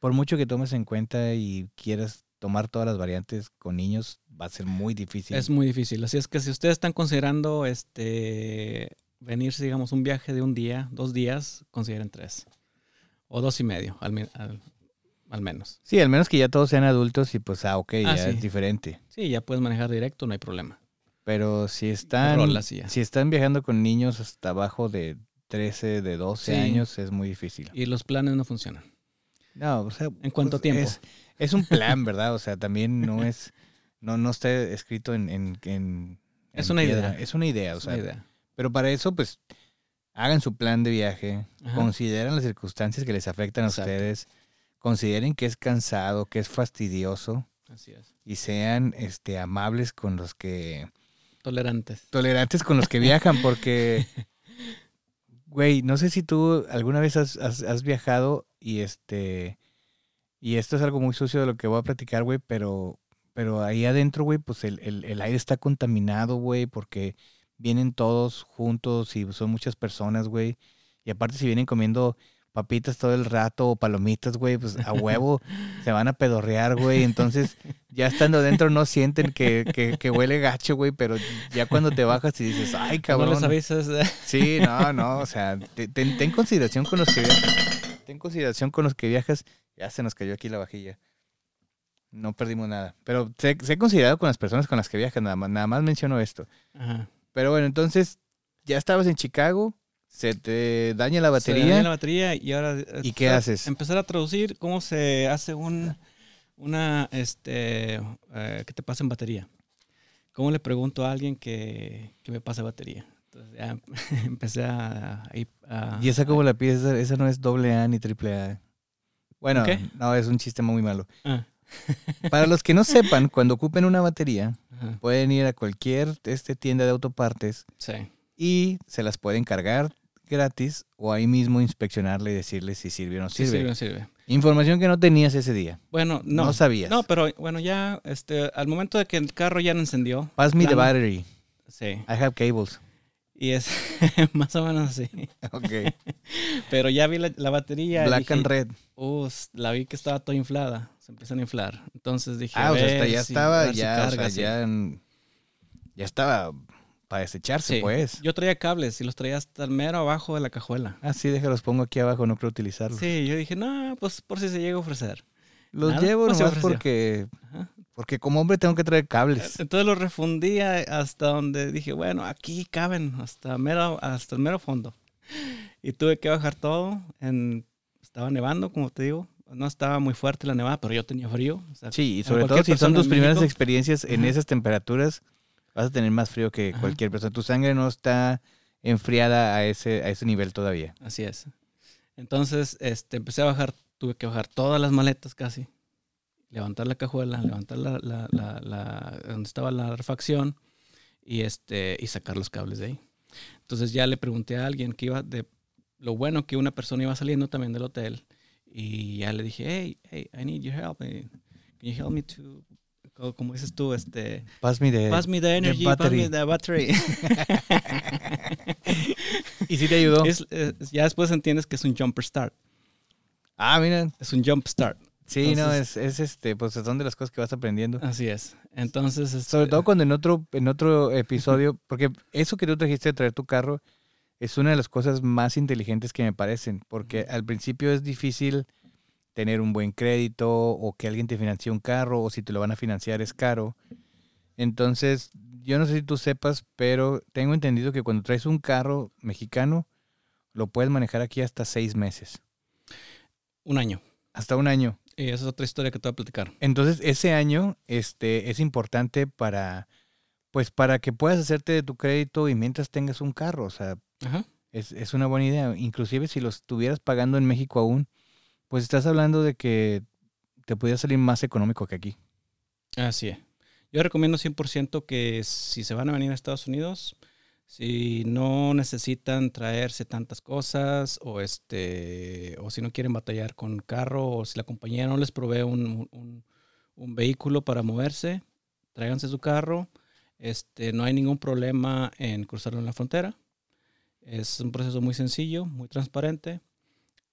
Por mucho que tomes en cuenta y quieras tomar todas las variantes con niños, va a ser muy difícil. Es muy difícil. Así es que si ustedes están considerando este venirse, digamos, un viaje de un día, dos días, consideren tres. O dos y medio, al, al- al menos. Sí, al menos que ya todos sean adultos y pues, ah, ok, Ah, ya sí. es diferente. Sí, ya puedes manejar directo, no hay problema. Pero si están, Rolas y ya. si están viajando con niños hasta abajo de 13, de 12 Sí. años, es muy difícil. Y los planes no funcionan. No, o sea, ¿En cuánto pues, tiempo? Es, es un plan, ¿verdad? O sea, también no es, no, no está escrito en, en, en- Es en una piedra. idea. Es una idea, o sea, una idea. pero para eso, pues, hagan su plan de viaje, Ajá. consideren las circunstancias que les afectan a ustedes, consideren que es cansado, que es fastidioso Así es. y sean, este, amables con los que, Tolerantes. tolerantes con los que viajan, porque, güey, no sé si tú alguna vez has, viajado y este, y esto es algo muy sucio de lo que voy a platicar, güey, pero, pero ahí adentro, güey, pues el, el, el aire está contaminado, güey, porque vienen todos juntos y son muchas personas, güey, y aparte si vienen comiendo papitas todo el rato o palomitas, güey, pues a huevo se van a pedorrear, güey. Entonces, ya estando dentro no sienten que, que, que huele gacho, güey, pero ya cuando te bajas y dices, ay, No cabrón. les avisas. Sí, no, no, o sea, te- ten, ten consideración con los que viajas. Ten consideración con los que viajas. Ya se nos cayó aquí la vajilla. No perdimos nada. Pero sé, sé considerado con las personas con las que viajas, nada más, nada más menciono esto. Ajá. Pero bueno, entonces, ya estabas en Chicago, se te daña la Se batería. daña la batería y ahora... eh, ¿Y qué haces? Empezar a traducir cómo se hace un... Una, este... eh, que te pasa en batería. ¿Cómo le pregunto a alguien que, que me pase batería? Entonces ya empecé a... a- a- ¿Y esa cómo la pides? Esa, esa no es doble A ni triple A. Bueno, no, es un chiste muy malo. Ah, Para los que no sepan, cuando ocupen una batería, ajá, pueden ir a cualquier este, tienda de autopartes sí. y se las pueden cargar gratis o ahí mismo inspeccionarle y decirle si sirve o no sirve. sirve, sirve. Información que no tenías ese día. Bueno, No, no. sabías. No, pero bueno, ya, este, al momento de que el carro ya no encendió. Pass me the battery. Sí. I have cables. Y es más o menos así. Ok. Pero ya vi la, la batería. Black dije, and red. "Uh, la vi que estaba toda inflada. Se empiezan a inflar. Entonces dije. Ah, a o sea, ya estaba, ya, ya estaba para desecharse, Sí. pues. Yo traía cables y los traía hasta el mero abajo de la cajuela. Ah, sí, déjalos, pongo aquí abajo, no creo utilizarlos. Sí, yo dije, no, pues por si se llega a ofrecer. Los Nada, llevo no se nomás porque, Ajá. porque como hombre tengo que traer cables. Entonces lo refundía hasta donde dije, bueno, aquí caben, hasta, mero, hasta el mero fondo. Y tuve que bajar todo. En, estaba nevando, como te digo. No estaba muy fuerte la nevada, pero yo tenía frío. o sea, Sí, y sobre todo si son tus primeras México. experiencias en esas temperaturas, vas a tener más frío que Ajá. cualquier persona. Tu sangre no está enfriada a ese, a ese nivel todavía. Así es. Entonces, este, empecé a bajar, tuve que bajar todas las maletas casi. Levantar la cajuela, levantar la, la, la, la- donde estaba la refacción y este, y sacar los cables de ahí. Entonces ya le pregunté a alguien que iba de lo bueno que una persona iba saliendo también del hotel. Y ya le dije, hey, hey, I need your help. eh, Can you help me to, como dices tú, este, Pass me the... pass me the energy, pass battery. me the battery. ¿Y si te ayudó? Es- es- ya después entiendes que es un jumper start. Ah, mira. Es un jump start. Sí, no, es, es este, pues son de las cosas que vas aprendiendo. Así es. Entonces, este, Sobre todo cuando en otro, en otro episodio, porque eso que tú trajiste de traer tu carro es una de las cosas más inteligentes que me parecen, porque al principio es difícil tener un buen crédito o que alguien te financie un carro o si te lo van a financiar es caro. Entonces, yo no sé si tú sepas, pero tengo entendido que cuando traes un carro mexicano, lo puedes manejar aquí hasta seis meses, un año. hasta un año. Y esa es otra historia que te voy a platicar. Entonces, ese año este, es importante para, pues, para que puedas hacerte de tu crédito y mientras tengas un carro. O sea, Ajá. es, es una buena idea. Inclusive si lo estuvieras pagando en México aún, pues estás hablando de que te pudiera salir más económico que aquí. Así es. Yo recomiendo 100% que si se van a venir a Estados Unidos, si no necesitan traerse tantas cosas o este o si no quieren batallar con carro o si la compañía no les provee un, un- un vehículo para moverse, tráiganse su carro. Este, no hay ningún problema en cruzarlo en la frontera. Es un proceso muy sencillo, muy transparente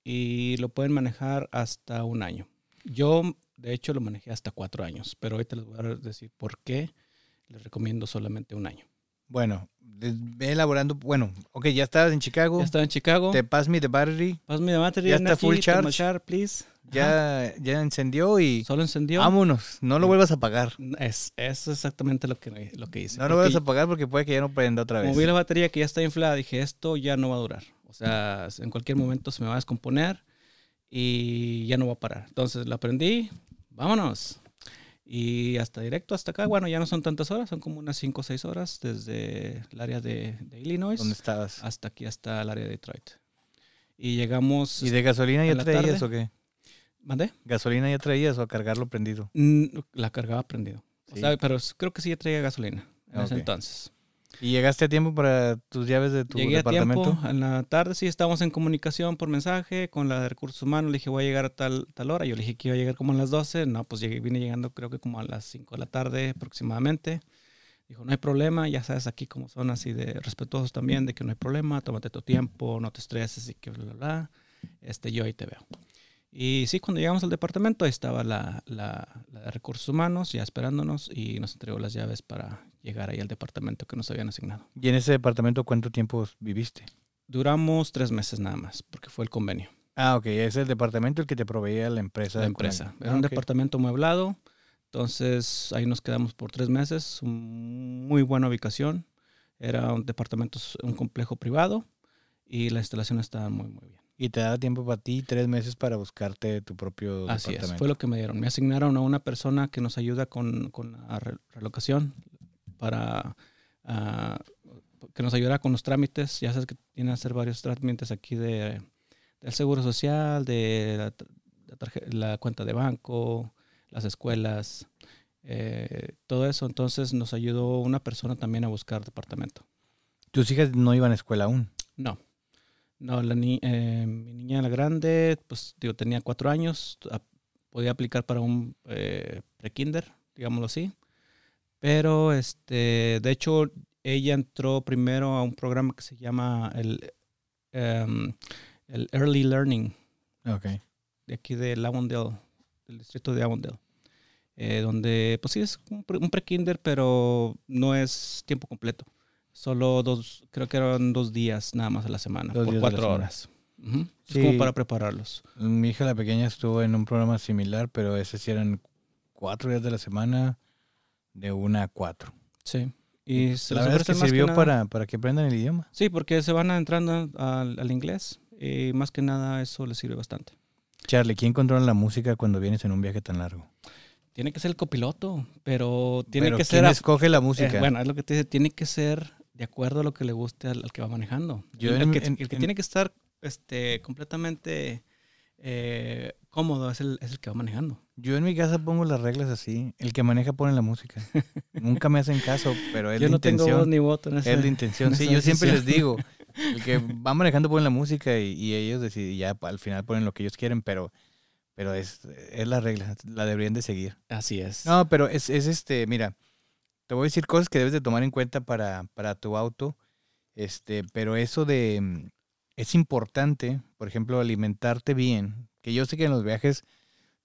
y lo pueden manejar hasta un año. Yo, de hecho, lo manejé hasta cuatro años, pero ahorita les voy a decir por qué les recomiendo solamente un año. Bueno, ve elaborando. Bueno, ok, ya estabas en Chicago. Ya estaba en Chicago. Te pass me the battery. Pass me the battery Ya está full charge. please. Ya, ya encendió y Solo encendió. vámonos. No lo vuelvas a apagar. Es, es exactamente lo que, lo que hice. No lo vuelvas a apagar porque puede que ya no prenda otra vez. Como vi la batería que ya está inflada, dije, esto ya no va a durar. O sea, en cualquier momento se me va a descomponer y ya no va a parar. Entonces la prendí, vámonos. Y hasta directo hasta acá, bueno, ya no son tantas horas, son como unas 5 o 6 horas desde el área de, de Illinois ¿Dónde estabas? hasta aquí, hasta el área de Detroit. Y llegamos... ¿Y de gasolina ya traías tarde. o qué? ¿Mandé? ¿Gasolina ya traías o a cargarlo prendido? Mm, La cargaba prendido. O Sí. sea, pero creo que sí ya traía gasolina en ese Ok. entonces. ¿Y llegaste a tiempo para tus llaves de tu Llegué a departamento? tiempo, en la tarde sí estábamos en comunicación por mensaje con la de recursos humanos, le dije voy a llegar a tal, tal hora, yo le dije que iba a llegar como a las 12, no, pues llegué, vine llegando creo que como a las 5 de la tarde aproximadamente. Dijo, no hay problema, ya sabes aquí como son así de respetuosos también, de que no hay problema, tómate tu tiempo, no te estreses y que bla, bla, bla. Este, yo ahí te veo. Y sí, cuando llegamos al departamento, ahí estaba la, la, la de recursos humanos ya esperándonos y nos entregó las llaves para llegar ahí al departamento que nos habían asignado. ¿Y en ese departamento cuánto tiempo viviste? Duramos tres meses nada más, porque fue el convenio, Ah, ok. Es el departamento el que te proveía la empresa. la empresa. Ah, Era un ok. departamento mueblado, entonces ahí nos quedamos por tres meses, muy buena ubicación. Era un departamento, un complejo privado y la instalación estaba muy, muy bien. Y te daba tiempo para ti tres meses para buscarte tu propio Así es, departamento. fue lo que me dieron. Me asignaron a una persona que nos ayuda con, con la re- relocación para ah, que nos ayudara con los trámites. Ya sabes que tiene que hacer varios trámites aquí de, del seguro social, de la, cuenta de banco, las escuelas, eh, todo eso. Entonces nos ayudó una persona también a buscar departamento. Tus hijas no iban a escuela aún. No. No, la ni- eh, mi niña la grande, pues digo, tenía cuatro años, podía aplicar para un eh, pre-kinder, digámoslo así. Pero, este, de hecho, ella entró primero a un programa que se llama el, em, el Early Learning, Ok. de aquí de Avondale, del distrito de Avondale. eh, donde, pues sí, es un pre- un pre-kinder, pero no es tiempo completo. Solo dos, creo que eran dos días nada más a la semana, Dos por cuatro semana. horas. Ujú. Es Sí. como para prepararlos. Mi hija la pequeña estuvo en un programa similar, pero ese sí eran cuatro días de la semana, de una a cuatro. Sí. Y se la verdad es que sirvió para, para que aprendan el idioma. Sí, porque se van entrando al, al inglés y más que nada eso les sirve bastante. Charlie, ¿quién controla la música cuando vienes en un viaje tan largo? Tiene que ser el copiloto, pero tiene Pero que ¿quién ser... escoge la eh, música? bueno, es lo que te dice, tiene que ser de acuerdo a lo que le guste al, al que va manejando. Yo el, en- que, en- el que en- tiene que estar este, completamente eh, cómodo es el, es el que va manejando. Yo en mi casa pongo las reglas así. El que maneja pone la música. Nunca me hacen caso, pero es Yo la no tengo intención. voz ni voto en ese. Es la intención. en Sí, esa yo siempre les digo. El que va manejando pone la música y, y ellos deciden, ya al final ponen lo que ellos quieren, pero, pero es, es la regla. La deberían de seguir. Así es. No, pero es, es este, mira, te voy a decir cosas que debes de tomar en cuenta para, para tu auto. Este, pero eso de mm, es importante, por ejemplo, alimentarte bien. Que yo sé que en los viajes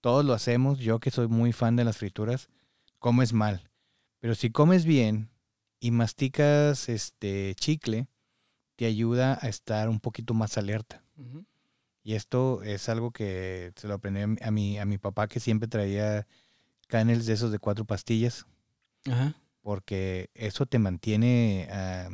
todos lo hacemos. Yo que soy muy fan de las frituras, comes mal. Pero si comes bien y masticas este chicle, te ayuda a estar un poquito más alerta. Y esto es algo que se lo aprendí a mi- a mi, papá que siempre traía canels de esos de cuatro pastillas, Ajá. porque eso te mantiene, ah,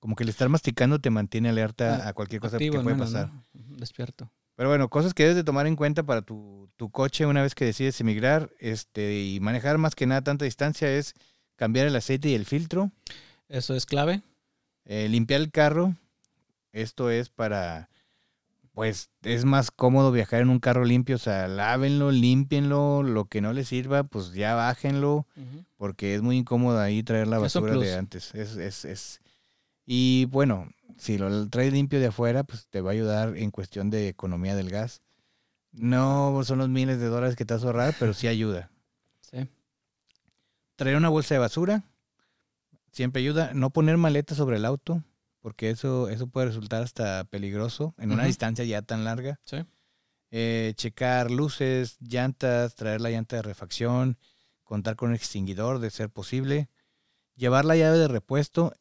como que el estar masticando te mantiene alerta Ah, a cualquier cosa Activo que puede pasar. Despierto. Pero bueno, cosas que debes de tomar en cuenta para tu, tu coche una vez que decides emigrar este, y manejar más que nada tanta distancia es cambiar el aceite y el filtro, Eso es clave. eh, limpiar el carro. Esto es para, pues es más cómodo viajar en un carro limpio, o sea, lávenlo, límpienlo, lo que no les sirva, pues ya bájenlo, porque es muy incómodo ahí traer la basura de antes. Es, es, es. Y bueno, si lo traes limpio de afuera, pues te va a ayudar en cuestión de economía del gas. No son los miles de dólares que te vas a ahorrar, pero sí ayuda. Sí. Traer una bolsa de basura siempre ayuda. No poner maletas sobre el auto, porque eso, eso puede resultar hasta peligroso en una distancia ya tan larga. Sí. Eh, checar luces, llantas, traer la llanta de refacción, contar con un extinguidor de ser posible, llevar la llave de repuesto.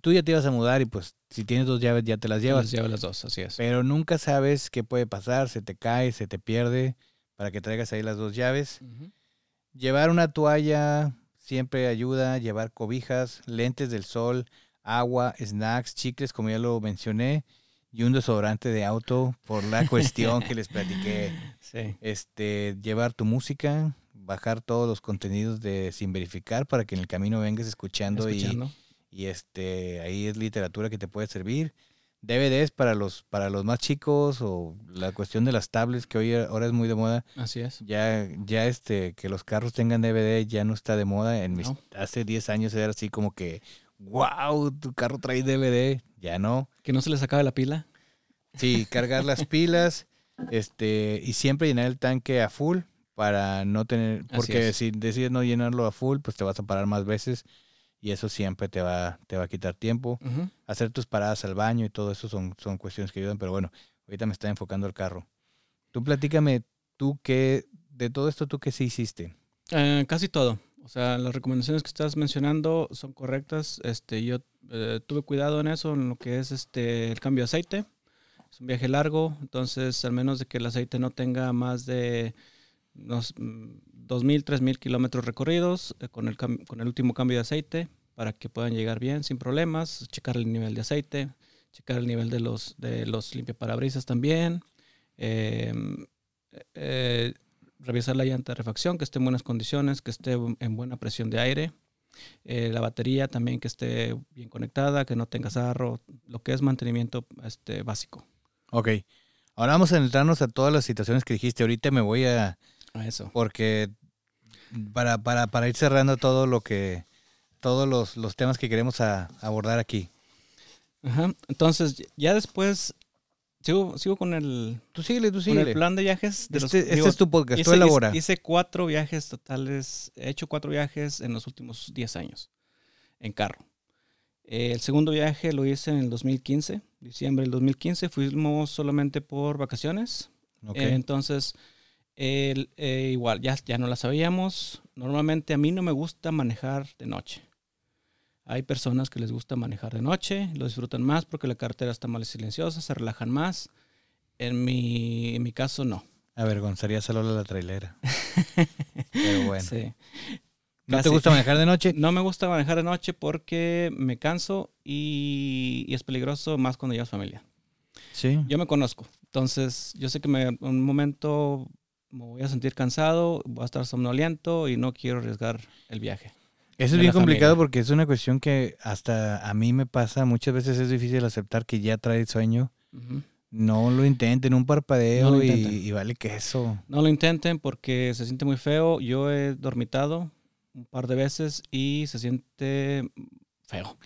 Tú ya te ibas a mudar y pues si tienes dos llaves ya te las Llevas, llevas. lleva las dos, así es. Pero nunca sabes qué puede pasar, se te cae, se te pierde, para que traigas ahí las dos llaves. Llevar una toalla siempre ayuda, llevar cobijas, lentes del sol, agua, snacks, chicles, como ya lo mencioné, y un desodorante de auto por la cuestión que les platiqué. Sí. Este, llevar tu música, bajar todos los contenidos de sin verificar para que en el camino vengas escuchando, Escuchando. Y, este ahí es literatura que te puede servir. DVDs para los para los más chicos o la cuestión de las tablets que hoy ahora es muy de moda. Así es. Ya, ya este, que los carros tengan DVD ya no está de moda. En mis- No. hace 10 años era así como que, wow, tu carro trae DVD. Ya no. Que no se les acabe la pila. Sí, cargar las pilas, este, y siempre llenar el tanque a full para no tener, porque si decides no llenarlo a full, pues te vas a parar más veces y eso siempre te va, te va a quitar tiempo. Ujú. Hacer tus paradas al baño y todo eso son, son cuestiones que ayudan, pero bueno, ahorita me está enfocando el carro. Tú platícame, tú qué, de todo esto, tú qué sí hiciste. Eh, casi todo. O sea, las recomendaciones que estás mencionando son correctas. Este, yo eh, tuve cuidado en eso, en lo que es este el cambio de aceite. Es un viaje largo, entonces al menos de que el aceite no tenga más de unos mm, 2.000, 3.000 kilómetros recorridos eh, con, el con el último cambio de aceite para que puedan llegar bien sin problemas, checar el nivel de aceite, checar el nivel de los, de los limpiaparabrisas también. em, eh, revisar la llanta de refacción, que esté en buenas condiciones, que esté en buena presión de aire. Eh, la batería también que esté bien conectada, que no tenga sarro, lo que es mantenimiento este, básico. Ok, ahora vamos a entrarnos a todas las situaciones que dijiste. Ahorita me voy A eso. porque para, para, para ir cerrando todo lo que, todos los, los temas que queremos a- abordar aquí. Ajá. Entonces, ya después, sigo, sigo con el, Tú síguele, tú con el plan de viajes. De los- este, este digo, es tu podcast, tú hice, elabora. hice- hice cuatro viajes totales, he hecho cuatro viajes en los últimos 10 años en carro. Eh, el segundo viaje lo hice en el 2015, diciembre del 2015, fuimos solamente por vacaciones. Ok. Eh, entonces, el- eh, igual, ya, ya no la sabíamos. Normalmente a mí no me gusta manejar de noche. Hay personas que les gusta manejar de noche, lo disfrutan más porque la carretera está más silenciosa, se relajan más. En mi, en mi caso, no. Avergonzaría Lola la trailera. Pero bueno. Sí. ¿No te gusta manejar de noche? No me gusta manejar de noche porque me canso y, y es peligroso más cuando llevas familia. Sí. Yo me conozco, entonces yo sé que me, en un momento me voy a sentir cansado, voy a estar somnoliento y no quiero arriesgar el viaje. Eso es bien complicado familia. porque es una cuestión que hasta a mí me pasa. Muchas veces es difícil aceptar que ya trae sueño. Ujú. No lo intenten, un parpadeo No y, y vale queso. No lo intenten porque se siente muy feo. Yo he dormitado un par de veces y se siente feo.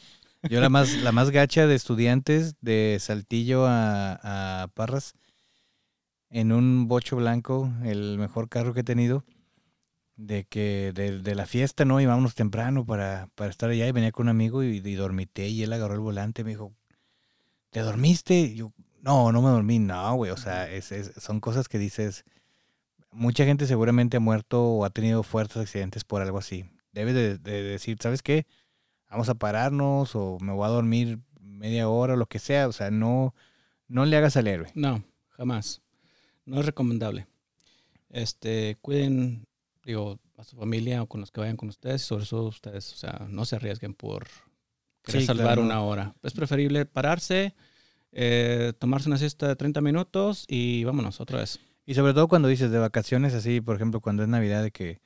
Yo la más, la más gacha de estudiantes de Saltillo a, a Parras en un bocho blanco, el mejor carro que he tenido, de que de, de la fiesta, ¿no? Y vámonos temprano para, para estar allá y venía con un amigo y, y dormité y él agarró el volante y me dijo, ¿te dormiste? Y yo, no, no me dormí, no, güey, o sea, es, es- son cosas que dices, mucha gente seguramente ha muerto o ha tenido fuertes accidentes por algo así. Debes de, de decir, ¿sabes qué? Vamos a pararnos o me voy a dormir media hora o lo que sea, o sea, no, no le hagas al héroe. No, jamás. No es recomendable. Este, cuiden, digo, a su familia o con los que vayan con ustedes y sobre todo ustedes, o sea, no se arriesguen por querer Sí, salvar claro, una hora. Es preferible pararse, eh, tomarse una siesta de 30 minutos y vámonos otra vez. Y sobre todo cuando dices de vacaciones así, por ejemplo, cuando es Navidad, de que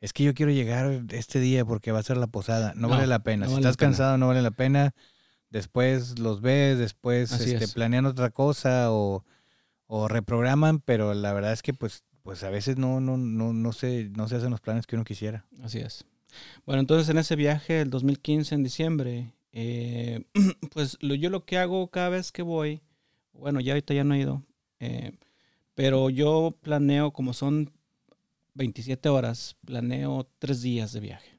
es que yo quiero llegar este día porque va a ser la posada. No, No, vale la pena. no si vale estás pena. cansado, no vale la pena. Después los ves, después este, es. planean otra cosa o, o reprograman, pero la verdad es que pues, pues a veces no, no, no, no, se, no se hacen los planes que uno quisiera. Así es. Bueno, entonces en ese viaje, el 2015, en diciembre, eh, pues lo- yo lo que hago cada vez que voy, bueno, ya ahorita ya no he ido, eh, pero yo planeo, como son 27 horas, planeo tres días de viaje.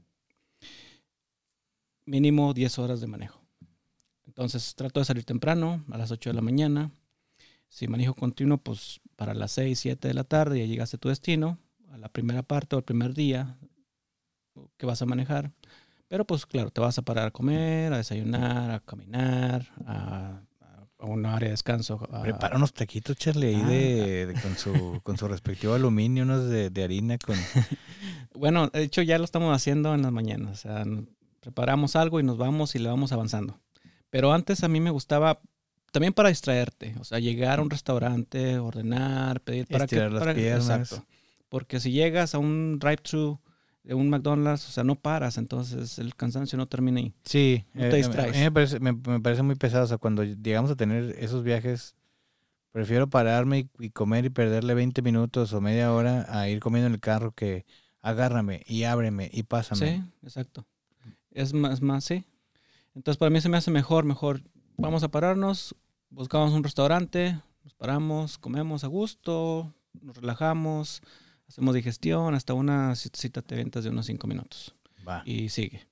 Mínimo 10 horas de manejo. Entonces trato de salir temprano, a las 8 de la mañana. Si manejo continuo, pues para las 6, 7 de la tarde ya llegaste a tu destino, a la primera parte o el primer día que vas a manejar. Pero pues claro, te vas a parar a comer, a desayunar, a caminar, a, a un área de descanso. Prepara unos taquitos, Charlie, ahí Ah. de, de- con, su, con su respectivo aluminio, unos de, de harina con... Bueno, de hecho ya lo estamos haciendo en las mañanas. O sea, preparamos algo y nos vamos y le vamos avanzando. Pero antes a mí me gustaba también para distraerte. O sea, llegar a un restaurante, ordenar, pedir para Estirar que... las para- piernas. Exacto. Porque si llegas a un drive-thru de un McDonald's, o sea, no paras, entonces el cansancio no termina ahí. Sí, No te eh, a- distraes. A mí me parece, me, me parece muy pesado. O sea, cuando llegamos a tener esos viajes, prefiero pararme y, y comer y perderle 20 minutos o media hora a ir comiendo en el carro que agárrame y ábreme y pásame. Sí, exacto. Es más, más, sí. Entonces para mí se me hace mejor, mejor. Vamos a pararnos, buscamos un restaurante, nos paramos, comemos a gusto, nos relajamos, hacemos digestión, hasta una cita te ventas de unos cinco minutos Va. y sigue.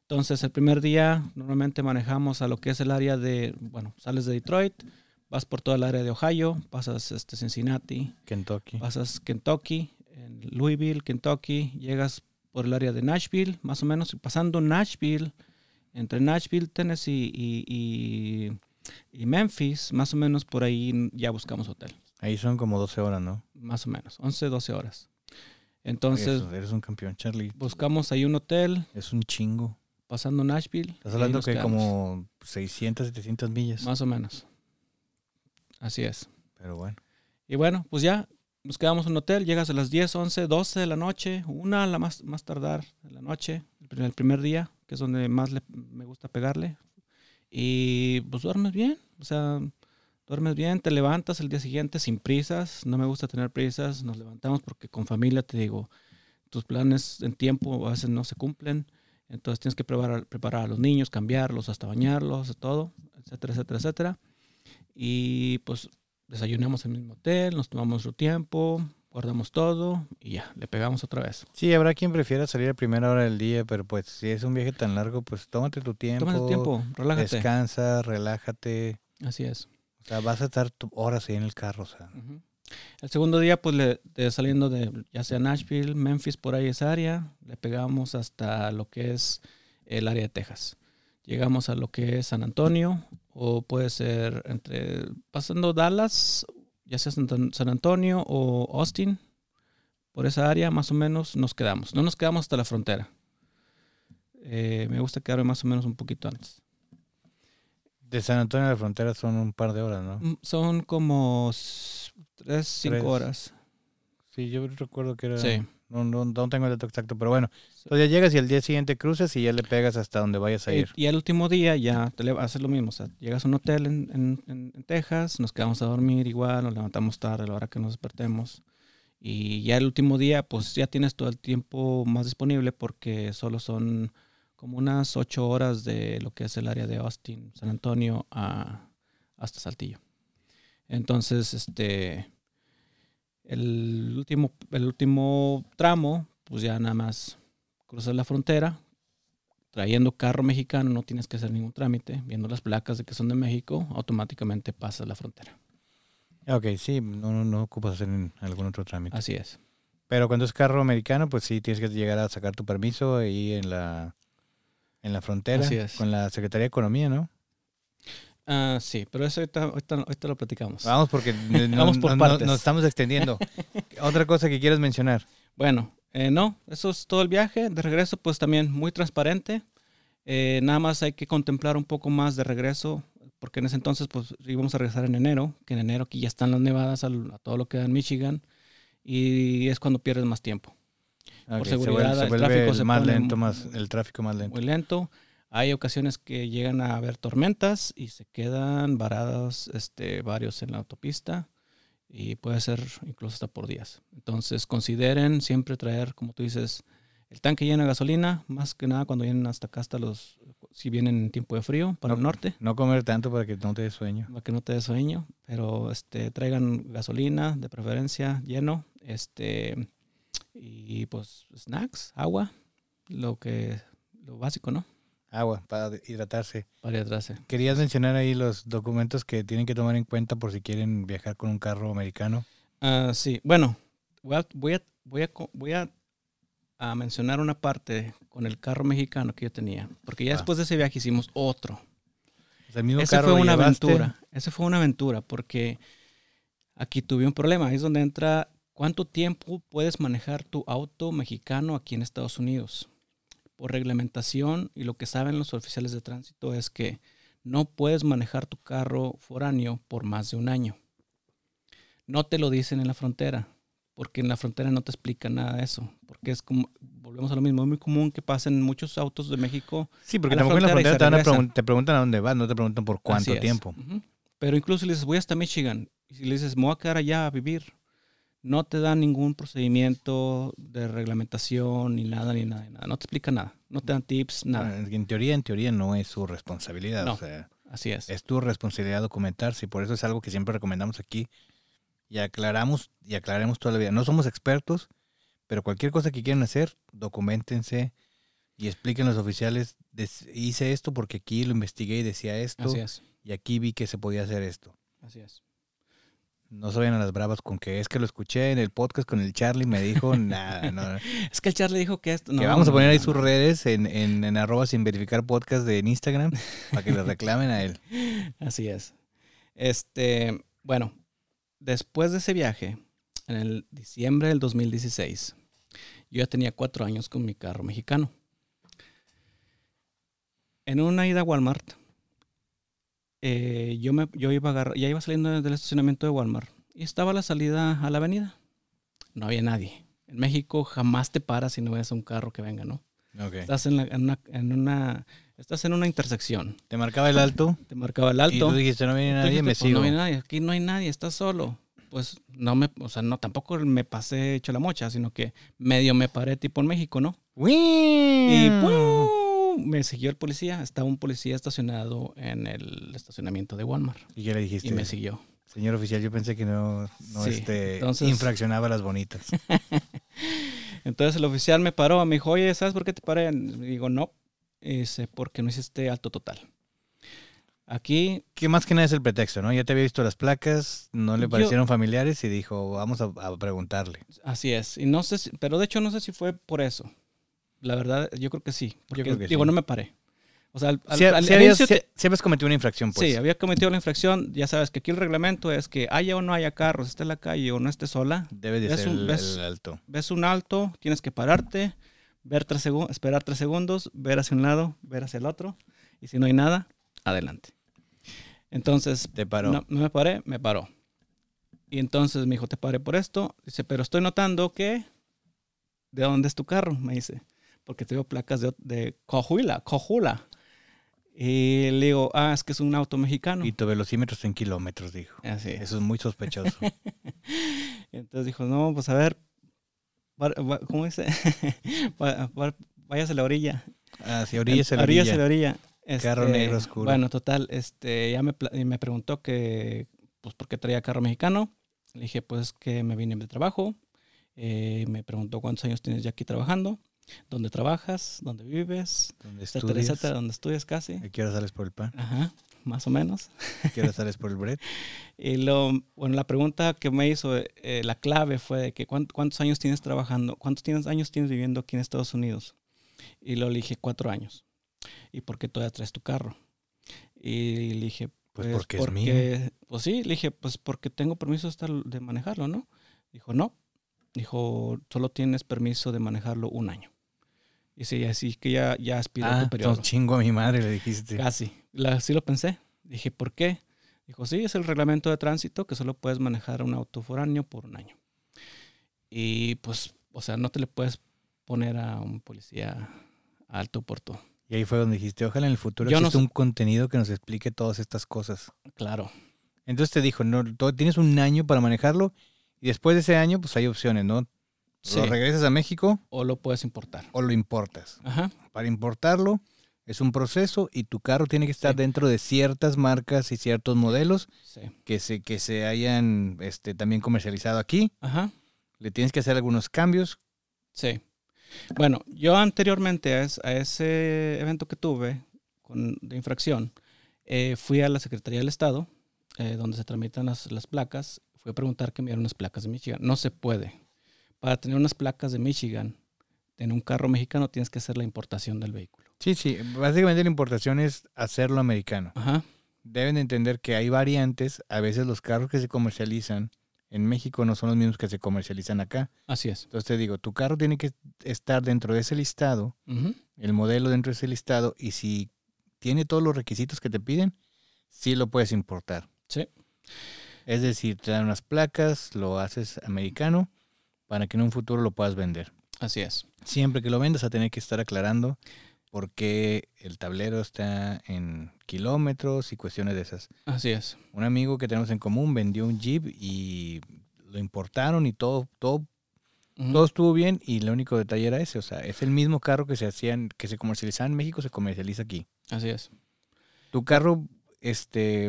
Entonces el primer día normalmente manejamos a lo que es el área de, bueno, sales de Detroit, vas por toda el área de Ohio, pasas este Cincinnati, Kentucky. pasas Kentucky, en Louisville, Kentucky, llegas por el área de Nashville, más o menos, y pasando Nashville, entre Nashville, Tennessee y, y- y Memphis, más o menos por ahí ya buscamos hotel, Ahí son como 12 horas, ¿no? más o menos, 11, 12 horas. Entonces, eres un campeón, Charlie. buscamos ahí un hotel, Es un chingo. pasando Nashville. Estás hablando que quedamos. como 600, 700 millas. Más o menos. Así es. Pero bueno. Y bueno, pues ya nos quedamos en un hotel, llegas a las 10, 11, 12 de la noche, una a la más, más tardar de la noche, el primer, el primer día, que es donde más me gusta pegarle. Y pues duermes bien, o sea, duermes bien, te levantas el día siguiente sin prisas, no me gusta tener prisas, nos levantamos porque con familia, te digo, tus planes en tiempo a veces no se cumplen, entonces tienes que preparar, preparar a los niños, cambiarlos, hasta bañarlos, todo, etcétera, etcétera, etcétera. Y pues desayunamos en el mismo hotel, nos tomamos nuestro tiempo, guardamos todo y ya, le pegamos otra vez. Sí, habrá quien prefiera salir a primera hora del día, pero pues si es un viaje tan largo, pues tómate tu tiempo. Tómate tiempo, relájate. Descansa, relájate. Así es. O sea, vas a estar tu- horas ahí en el carro, o sea. El segundo día, pues le- de- saliendo de ya sea Nashville, Memphis, por ahí esa área, le pegamos hasta lo que es el área de Texas. Llegamos a lo que es San Antonio, o puede ser entre pasando Dallas, ya sea San Antonio o Austin, por esa área más o menos nos quedamos. No nos quedamos hasta la frontera. Eh, me gusta quedarme más o menos un poquito antes. De San Antonio a la frontera son un par de horas, ¿no? Mm, Son como tres, cinco Tres. horas. Sí, yo recuerdo que era... Sí. No, no, no tengo el dato exacto, pero bueno. Entonces ya llegas y al día siguiente cruzas y ya le pegas hasta donde vayas a Y, ir. y el último día ya te le haces lo mismo. O sea, llegas a un hotel en, en- en- en Texas, nos quedamos a dormir igual, nos levantamos tarde a la hora que nos despertemos. Y ya el último día, pues ya tienes todo el tiempo más disponible porque solo son como unas ocho horas de lo que es el área de Austin, San Antonio, a, hasta Saltillo. Entonces, este, el último, el último tramo, pues ya nada más cruzas la frontera, trayendo carro mexicano, no tienes que hacer ningún trámite, viendo las placas de que son de México, automáticamente pasas la frontera. Ah, Ok, sí, no, no, no ocupas hacer algún otro trámite. Así es. Pero cuando es carro americano, pues sí, tienes que llegar a sacar tu permiso ahí en la, en la frontera Así es. con la Secretaría de Economía, ¿no? Ah, sí, pero eso ahorita, lo platicamos. Vamos porque no- no- Vamos por no- no- partes. nos estamos extendiendo. Otra cosa que quieras mencionar. Bueno, eh, no, eso es todo el viaje. De regreso, pues también muy transparente. Eh, nada más hay que contemplar un poco más de regreso, porque en ese entonces, pues íbamos a regresar en enero, que en enero aquí ya están las nevadas al- a, todo lo que da en Michigan, y es cuando pierdes más tiempo. Ok, se seguridad, vuelve, se el vuelve tráfico el se más pone lento, más el tráfico más lento. Muy lento. Hay ocasiones que llegan a haber tormentas y se quedan varados este, varios en la autopista y puede ser incluso hasta por días. Entonces consideren siempre traer, como tú dices, el tanque lleno de gasolina, más que nada cuando vienen hasta acá, hasta los, si vienen en tiempo de frío para el norte, No comer tanto para que no te dé sueño. para que no te dé sueño, pero este, traigan gasolina de preferencia lleno, este, y pues snacks, agua, lo que, lo básico, ¿no? Agua para hidratarse. Para ir atrás. Querías mencionar ahí los documentos que tienen que tomar en cuenta por si quieren viajar con un carro americano. Ah, sí, bueno, voy a, voy a, voy a, voy a, a mencionar una parte con el carro mexicano que yo tenía, porque ya Ah. después de ese viaje hicimos otro. O sea, el mismo Ese carro fue una llevaste. aventura, ese fue una aventura, porque aquí tuve un problema, ahí es donde entra cuánto tiempo puedes manejar tu auto mexicano aquí en Estados Unidos. Por reglamentación y lo que saben los oficiales de tránsito es que no puedes manejar tu carro foráneo por más de un año. No te lo dicen en la frontera, porque en la frontera no te explican nada de eso, porque es como, volvemos a lo mismo, es muy común que pasen muchos autos de México Sí, porque tampoco en la frontera te, van pregun- te preguntan a dónde vas, no te preguntan por cuánto tiempo. Pero incluso le dices, voy hasta Michigan. Y si le dices, me voy a quedar allá a vivir, no te dan ningún procedimiento de reglamentación, ni nada, ni nada, ni nada. No te explica nada. No te dan tips, nada. Ah, En teoría, en teoría no es su responsabilidad. No. O sea, Así es. es tu responsabilidad documentarse y por eso es algo que siempre recomendamos aquí y aclaramos y aclaremos toda la vida. No somos expertos, pero cualquier cosa que quieran hacer, documentense y expliquen a los oficiales, "Des- hice esto porque aquí lo investigué y decía esto Así es. y aquí vi que se podía hacer esto. Así es. No se vayan a las bravas con que es que lo escuché en el podcast con el Charlie, me dijo nada, no, Es que el Charlie dijo que esto. que no, vamos a poner ahí sus redes en, en, en arroba sin verificar podcast de en Instagram para que le reclamen a él. Así es. Este, bueno, después de ese viaje, en el diciembre del 2016, yo ya tenía cuatro años con mi carro mexicano. En una ida a Walmart, eh, yo, me, yo iba a agarrar- ya iba saliendo del estacionamiento de Walmart y estaba la salida a la avenida. No había nadie. En México jamás te paras si no ves un carro que venga, ¿no? Ok. Estás en, la- en una, en una- estás en una intersección. Te marcaba el alto Te marcaba el y alto. tú dijiste no viene nadie, dijiste, me "Pues sigo. No hay nadie, aquí no hay nadie, estás solo. Pues no me, o sea, no, tampoco me pasé hecho la mocha, sino que medio me paré tipo en México, ¿no? Y Y ¡pum! Me siguió el policía. Estaba un policía estacionado en el estacionamiento de Walmart. ¿Y qué le dijiste? Y me siguió. Señor oficial, yo pensé que no, no Sí, este, entonces- infraccionaba las bonitas. Entonces el oficial me paró, me dijo, oye, ¿sabes por qué te paré? Y digo, no, es porque no hiciste alto total. Aquí que más que nada es el pretexto, ¿no? Ya te había visto las placas, no le Yo- parecieron familiares y dijo, vamos a, a preguntarle. Así es. Y no sé, si- pero de hecho no sé si fue por eso. La verdad, yo creo que sí. Porque, creo que digo, sí. no me paré. O sea, al, al- Si, al si habías, inicio te- si- si habías cometido una infracción, pues. Sí, había cometido la infracción. Ya sabes que aquí el reglamento es que haya o no haya carros, esté en la calle o no esté sola. Debe de ves ser un- el, ves- el alto. Ves un alto, tienes que pararte, ver tres segundos, esperar tres segundos, ver hacia un lado, ver hacia el otro. Y si no hay nada, adelante. Entonces, Te paró. no, no me paré, me paró. Y entonces me dijo, te paré por esto. Dice, pero estoy notando que... ¿De dónde es tu carro? Me dice. Porque tengo placas de, de Coahuila, Coahuila. Y le digo, ah, es que es un auto mexicano. Y tu velocímetro está en kilómetros, dijo. Así es. Eso es muy sospechoso. Entonces dijo, no, pues a ver, ¿cómo dice? Váyase a la orilla. Hacia orillas a la orilla. la orilla. Carro Este, negro oscuro. Bueno, total, este, ya me, me preguntó que, pues, ¿por qué traía carro mexicano? Le dije, pues, que me vine de trabajo. Eh, me preguntó cuántos años tienes ya aquí trabajando, dónde trabajas, dónde vives, Donde etcétera, estudias. etcétera, estudias casi. ¿A qué hora sales por el pan? Ajá, más o menos. ¿A qué hora sales por el bread? Y lo, bueno, la pregunta que me hizo, eh, la clave fue de que ¿cuán- cuántos años tienes trabajando, cuántos tienes, años tienes viviendo aquí en Estados Unidos. Y lo le dije cuatro años. ¿Y por qué todavía traes tu carro? Y le dije, Pues porque es mío. Pues sí, le dije, pues porque tengo permiso de manejarlo, ¿no? Dijo, no. Dijo, solo tienes permiso de manejarlo un año. Y sí, así que ya, ya aspiró Ah, tu periodo. entonces chingo a mi madre, le dijiste. Casi. La, sí lo pensé. Dije, ¿por qué? Dijo, sí, es el reglamento de tránsito que solo puedes manejar un auto foráneo por un año. Y pues, o sea, no te le puedes poner a un policía alto por todo. Y ahí fue donde dijiste, ojalá en el futuro Yo no exista sé- un contenido que nos explique todas estas cosas. Claro. Entonces te dijo, no, tienes un año para manejarlo y después de ese año, pues hay opciones, ¿no? Sí. Lo regresas a México O lo puedes importar. o lo importas. Ajá. Para importarlo es un proceso y tu carro tiene que estar Sí. dentro de ciertas marcas y ciertos modelos Sí. que se, que se hayan este, también comercializado aquí. Ajá. Le tienes que hacer algunos cambios. Sí. Bueno, yo anteriormente a, es- a ese evento que tuve con, de infracción, eh, fui a la Secretaría del Estado, eh, donde se tramitan las, las placas. Fui a preguntar que me dieran unas placas de Michigan. No se puede. Para tener unas placas de Michigan en un carro mexicano tienes que hacer la importación del vehículo. Sí, sí, básicamente la importación es hacerlo americano. Ajá. Deben de entender que hay variantes. A veces los carros que se comercializan en México no son los mismos que se comercializan acá. Así es. Entonces te digo, tu carro tiene que estar dentro de ese listado, el modelo dentro de ese listado, y si tiene todos los requisitos que te piden, sí lo puedes importar. Sí. Es decir, te dan unas placas, lo haces americano para que en un futuro lo puedas vender. Así es. Siempre que lo vendas a tener que estar aclarando por qué el tablero está en kilómetros y cuestiones de esas. Así es. Un amigo que tenemos en común vendió un Jeep y lo importaron y todo, todo, Ujú. todo estuvo bien y el único detalle era ese. O sea, es el mismo carro que se hacían, que se comercializaba en México, se comercializa aquí. Así es. ¿Tu carro este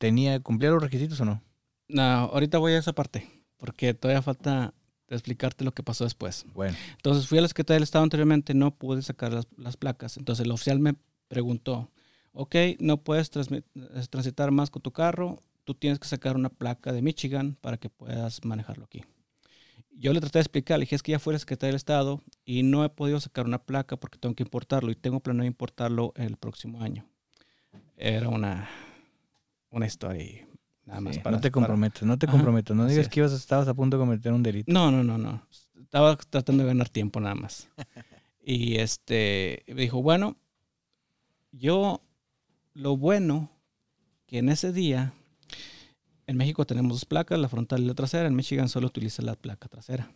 tenía, cumplía los requisitos o no? No, ahorita voy a esa parte, porque todavía falta explicarte lo que pasó después. Bueno, Entonces fui a la Secretaría del Estado anteriormente, no pude sacar las, las placas. Entonces el oficial me preguntó, ok, no puedes eh, transitar más con tu carro, tú tienes que sacar una placa de Michigan para que puedas manejarlo aquí. Yo le traté de explicar, le dije, es que ya fui a la Secretaría del Estado y no he podido sacar una placa porque tengo que importarlo y tengo planeado importarlo el próximo año. Era una, una historia nada más sí, para... no te para- comprometes, no te Ajá, comprometes. No digas es. que ibas, estabas a punto de cometer un delito. No, no, no, no. Estaba tratando de ganar tiempo nada más. Y este me dijo, bueno, yo lo bueno que en ese día en México tenemos dos placas, la frontal y la trasera. En Michigan solo utiliza la placa trasera.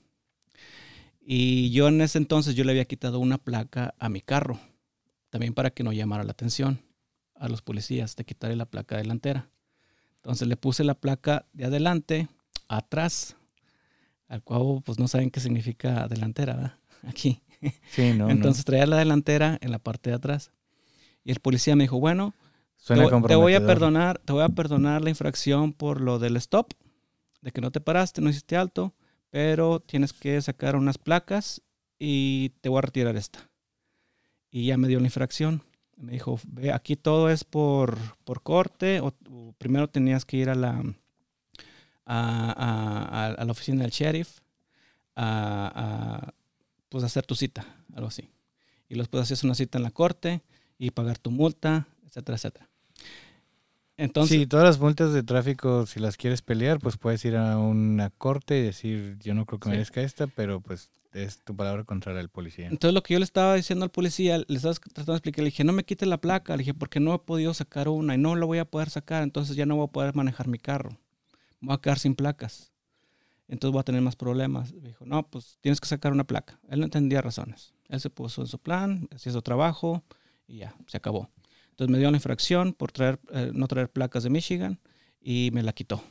Y yo en ese entonces yo le había quitado una placa a mi carro, también para que no llamara la atención a los policías de quitarle la placa delantera. Entonces le puse la placa de adelante, atrás, al cual pues no saben qué significa delantera, ¿verdad? Aquí. Sí, no, Entonces traía la delantera en la parte de atrás. Y el policía me dijo, bueno, no. Suena te, voy- te voy a perdonar, te voy a perdonar la infracción por lo del stop, de que no te paraste, no hiciste alto, pero tienes que sacar unas placas y te voy a retirar esta. Y ya me dio la infracción. Me dijo, ve, aquí todo es por, por corte, o, o primero tenías que ir a la, a, a- la oficina del sheriff a, a, pues hacer tu cita, algo así. Y después hacías una cita en la corte y pagar tu multa, etcétera, etcétera. Entonces, sí, todas las multas de tráfico, si las quieres pelear, pues puedes ir a una corte y decir, yo no creo que Sí. merezca esta, pero pues es tu palabra contra del policía. entonces lo que yo le estaba diciendo al policía, le estaba tratando de explicar, le dije, no me quite la placa, le dije, porque no he podido sacar una y no la voy a poder sacar, entonces ya no voy a poder manejar mi carro. Voy a quedar sin placas. Entonces voy a tener más problemas. Me dijo, no, pues tienes que sacar una placa. Él no entendía razones. Él se puso en su plan, hacía su trabajo y ya, se acabó. Entonces me dio la infracción por traer, eh, no traer placas de Michigan y me la quitó.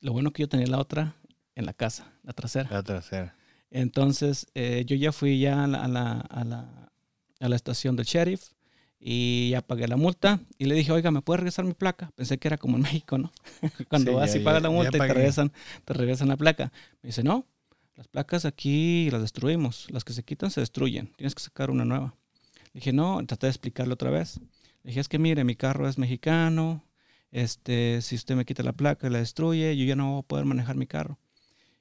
Lo bueno que yo tenía la otra en la casa, la trasera. La trasera. Entonces, eh, yo ya fui ya a la, a, la, a, la, a la estación del sheriff y ya pagué la multa y le dije, oiga, ¿me puede regresar mi placa? Pensé que era como en México, ¿no? Cuando Sí, vas ya- y pagas la multa y te regresan, te regresan la placa. Me dice, no, las placas aquí las destruimos, las que se quitan se destruyen, tienes que sacar una nueva. Le dije, no, traté de explicarle otra vez. Le dije, es que mire, mi carro es mexicano, este, si usted me quita la placa y la destruye, yo ya no voy a poder manejar mi carro.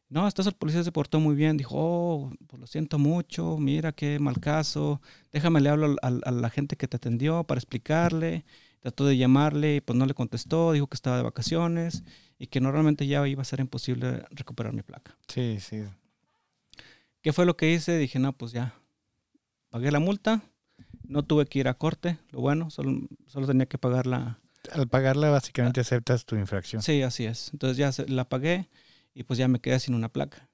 No, hasta eso el policía se portó muy bien. Dijo, oh, pues lo siento mucho, mira qué mal caso. Déjame le hablo al- a, la gente que te atendió para explicarle. Trató de llamarle y pues no le contestó. Dijo que estaba de vacaciones y que normalmente ya iba a ser imposible recuperar mi placa. Sí, sí. ¿Qué fue lo que hice? Dije, no, pues ya. Pagué la multa. No tuve que ir a corte. Lo bueno, solo, solo tenía que pagar la, Al pagarla básicamente aceptas tu infracción. Sí, así es. Entonces ya la pagué y pues ya me quedé sin una placa.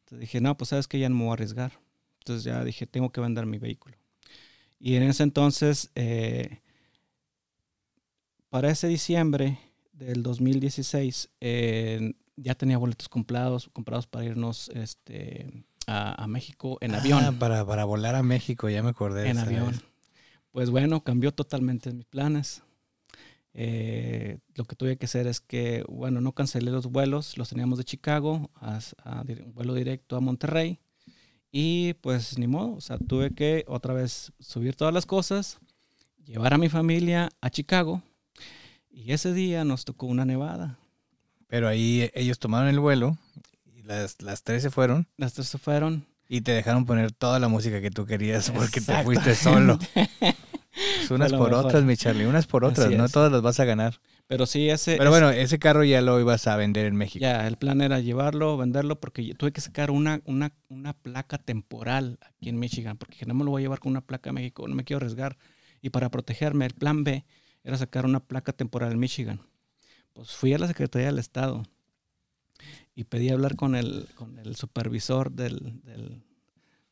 Entonces dije, no, pues sabes que ya no me voy a arriesgar. Entonces ya dije, tengo que vender mi vehículo. Y en ese entonces, eh, para ese diciembre del 2016, eh, ya tenía boletos comprados, comprados para irnos este, a, a México en avión. Ah, para, para volar a México, ya me acordé. en avión. vez. Pues bueno, cambió totalmente mis planes. Eh, lo que tuve que hacer es que, bueno, no cancelé los vuelos, los teníamos de Chicago a, un vuelo directo a Monterrey. Y pues ni modo, o sea, tuve que otra vez subir todas las cosas, llevar a mi familia a Chicago. Y ese día nos tocó una nevada. Pero ahí ellos tomaron el vuelo y las, las tres se fueron Las tres se fueron. y te dejaron poner toda la música que tú querías porque te fuiste solo. Unas por mejor. otras, mi Charlie, unas por otras, Así no es. todas las vas a ganar. Pero sí, ese... Pero bueno, ese carro ya lo ibas a vender en México. Ya, el plan era llevarlo, venderlo, porque yo tuve que sacar una, una, una placa temporal aquí en Michigan, porque no me lo voy a llevar con una placa a México, no me quiero arriesgar. Y para protegerme, el plan B era sacar una placa temporal en Michigan. Pues fui a la Secretaría del Estado y pedí hablar con el, con el supervisor del, del-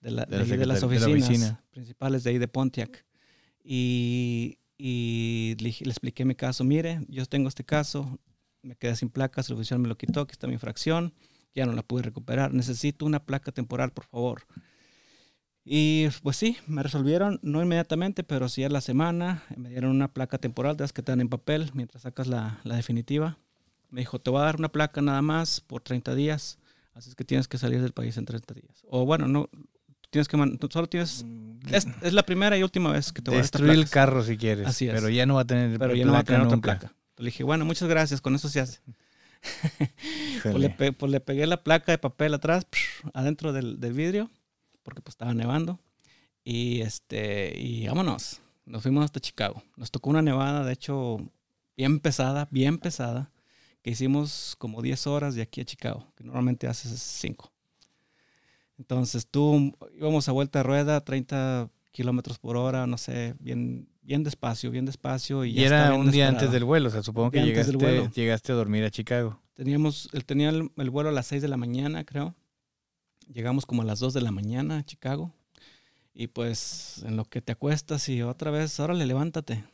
de, la- De de la ahí de las la oficinas oficina. principales de ahí de Pontiac. Y, y le, expliqué mi caso. Mire, yo tengo este caso, me quedé sin placas, el oficial me lo quitó, aquí está mi infracción, ya no la pude recuperar. Necesito una placa temporal, por favor. Y pues sí, me resolvieron, no inmediatamente, pero sí a la semana. Me dieron una placa temporal, de las que te dan en papel mientras sacas la, la definitiva. Me dijo, te voy a dar una placa nada más por 30 días, así es que tienes que salir del país en 30 días. O bueno, no, tienes que, solo tienes, es, es la primera y última vez que te voy a Destruir el carro si quieres. Así es. Pero ya no va a tener Pero ya no va a tener otra nunca. placa. Le dije, bueno, muchas gracias, con eso se hace. Pues le, pe- pues le pegué la placa de papel atrás, adentro del, del vidrio, porque pues estaba nevando. Y este, y vámonos. Nos fuimos hasta Chicago. Nos tocó una nevada, de hecho, bien pesada, bien pesada, que hicimos como 10 horas de aquí a Chicago, que normalmente haces 5. Entonces tú íbamos a vuelta de rueda, 30 kilómetros por hora, no sé, bien, bien despacio, bien despacio. Y, Y ya estaba era un día antes del vuelo, o sea, supongo que llegaste, vuelo. llegaste a dormir a Chicago. Teníamos, él tenía el, el vuelo a las 6 de la mañana, creo. Llegamos como a las 2 de la mañana a Chicago. Y pues en lo que te acuestas y otra vez, órale, levántate.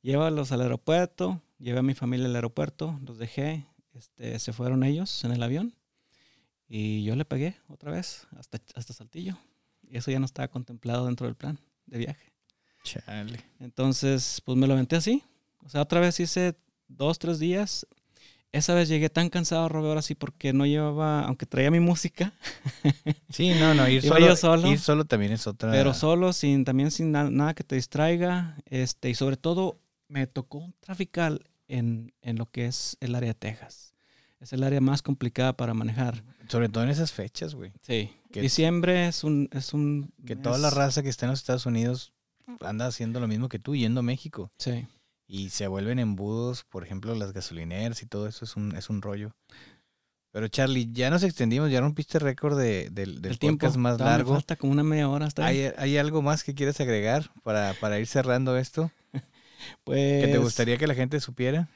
Llévalos al aeropuerto, llevé a mi familia al aeropuerto, los dejé, este, se fueron ellos en el avión y yo le pegué otra vez hasta, hasta Saltillo. Y eso ya no estaba contemplado dentro del plan de viaje. Chale. Entonces, pues me lo aventé así. O sea, otra vez hice dos, tres días. Esa vez llegué tan cansado, Robert, ahora sí, porque no llevaba, aunque traía mi música, Sí, no, no, ir solo, solo. ir solo también es otra. pero solo, sin, también sin na- nada que te distraiga. Este, y sobre todo, me tocó un trafical en, en lo que es el área de Texas. Es el área más complicada para manejar. Sobre todo en esas fechas, güey. Sí. Que- Diciembre es un, es un Que toda la raza que está en los Estados Unidos anda haciendo lo mismo que tú, yendo a México. Sí. Y se vuelven embudos, por ejemplo, las gasolineras y todo eso es un, es un rollo. Pero Charlie, ya nos extendimos, ya rompiste récord de, del, del El tiempo podcast más me largo. falta como una media hora. ¿está bien? ¿Hay, hay algo más que quieres agregar para, para ir cerrando esto? pues, ¿Que te gustaría que la gente supiera?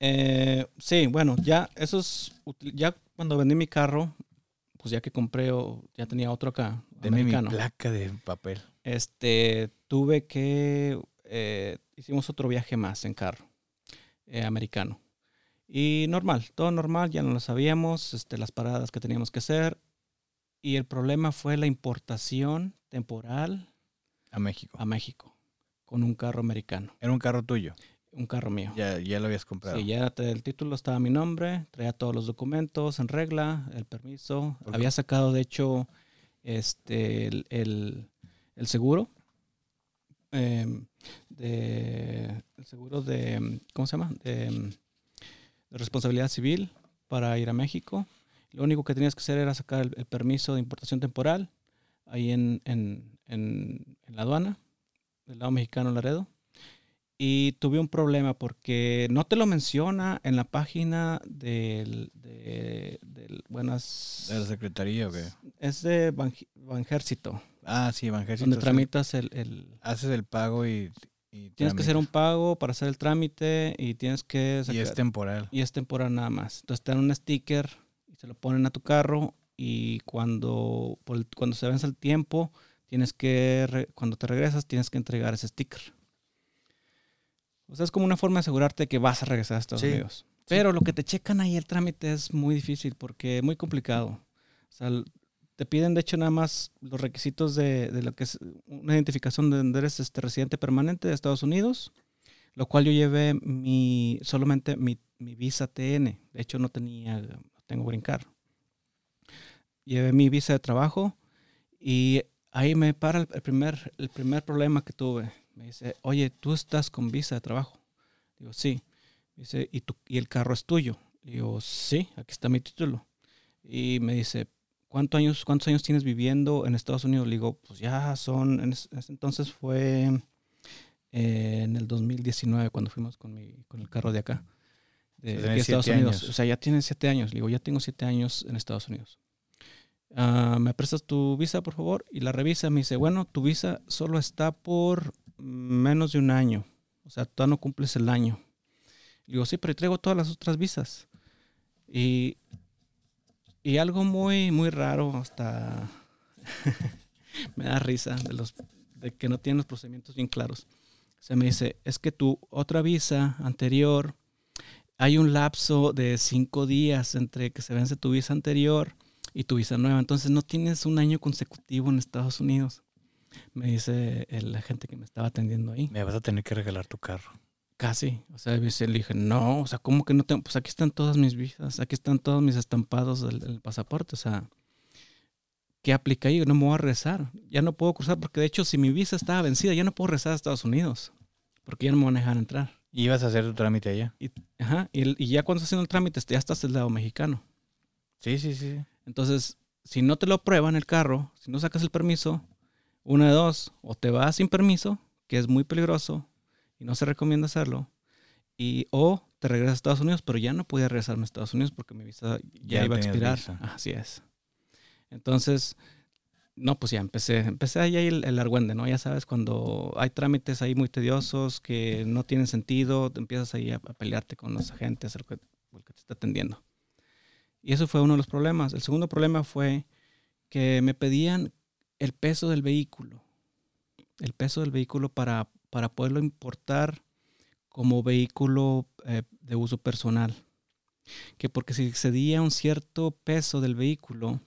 Eh, sí, bueno, ya esos, util- ya cuando vendí mi carro, pues ya que compré o ya tenía otro acá, mi americano. placa de papel. Este, tuve que, eh, hicimos otro viaje más en carro, eh, americano. Y normal, todo normal, ya no lo sabíamos, este, las paradas que teníamos que hacer. Y el problema fue la importación temporal A México. a México con un carro americano, Era un carro tuyo. Un carro mío. Ya, ya lo habías comprado. Sí, ya te- el título estaba a mi nombre, traía todos los documentos en regla, el permiso. Había sacado, de hecho, este, el, el- el seguro. em, de, el seguro de, ¿cómo se llama? De, em, de responsabilidad civil para ir a México. Lo único que tenías que hacer era sacar el, el permiso de importación temporal ahí en, en, en, en la aduana, del lado mexicano Laredo. Y tuve un problema porque no te lo menciona en la página del, de, del buenas ¿De la secretaría o qué? es de Banj- Banjército, Ah, sí, Evangelio. donde tramitas el, el- Haces el pago y. y tienes que hacer un pago para hacer el trámite y tienes que Y sacar- es temporal. y es temporal nada más. Entonces te dan un sticker y se lo ponen a tu carro y cuando, por cuando se vence el tiempo, tienes que, cuando te regresas, tienes que entregar ese sticker. O sea, es como una forma de asegurarte que vas a regresar a Estados Sí, Unidos. Pero lo que te checan ahí el trámite es muy difícil porque es muy complicado. O sea, te piden de hecho nada más los requisitos de, de lo que es una identificación de donde eres este residente permanente de Estados Unidos, lo cual yo llevé mi solamente mi, mi visa TN. De hecho no tenía, tengo green card. Llevé mi visa de trabajo y ahí me para el primer, el primer problema que tuve. Me dice, oye, ¿tú estás con visa de trabajo? Digo, sí. Dice, ¿y, tu, ¿y el carro es tuyo? Digo, sí, aquí está mi título. Y me dice, ¿cuántos años, ¿cuántos años tienes viviendo en Estados Unidos? Le digo, pues ya son, en ese, entonces fue eh, en el 2019 cuando fuimos con, mi, con el carro de acá, de, Estados Unidos. años. O sea, ya tienes siete años. Le digo, ya tengo siete años en Estados Unidos. Ah, ¿Me prestas tu visa, por favor? Y la revisa. Me dice, bueno, tu visa solo está por menos de un año. O sea, tú no cumples el año. Le digo, sí, pero traigo todas las otras visas. Y, y algo muy, muy raro, hasta me da risa de, los, de que no tienen los procedimientos bien claros. Se me dice, es que tu otra visa anterior, hay un lapso de cinco días entre que se vence tu visa anterior y tu visa nueva. Entonces no tienes un año consecutivo en Estados Unidos. Me dice el- la gente que me estaba atendiendo ahí. Me vas a tener que regalar tu carro. Casi. O sea, le dije, no, o sea, ¿cómo que no tengo? Pues aquí están todas mis visas, aquí están todos mis estampados del, del pasaporte. O sea, ¿qué aplica ahí? No me voy a regresar. Ya no puedo cruzar porque de hecho si mi visa estaba vencida, ya no puedo regresar a Estados Unidos. Porque ya no me van a dejar entrar. ¿Y ibas a hacer tu trámite allá? Y, ajá, y, el- y ya cuando estás haciendo el trámite, ya estás del lado mexicano. Sí, sí, sí. Entonces, si no te lo prueban el carro, si no sacas el permiso, una de dos, o te vas sin permiso, que es muy peligroso y no se recomienda hacerlo, y o te regresas a Estados Unidos, pero ya no podía regresarme a Estados Unidos porque mi visa ya, Ya iba a expirar. visa. Así es. Entonces, no, pues ya empecé, empecé ahí el, el argüende, ¿no? Ya sabes, cuando hay trámites ahí muy tediosos que no tienen sentido, te empiezas ahí a, a pelearte con los agentes, el que, el que te está atendiendo. Y eso fue uno de los problemas. El segundo problema fue que me pedían el peso del vehículo. El peso del vehículo para, para poderlo importar como vehículo eh, de uso personal. Que porque si excedía un cierto peso del vehículo,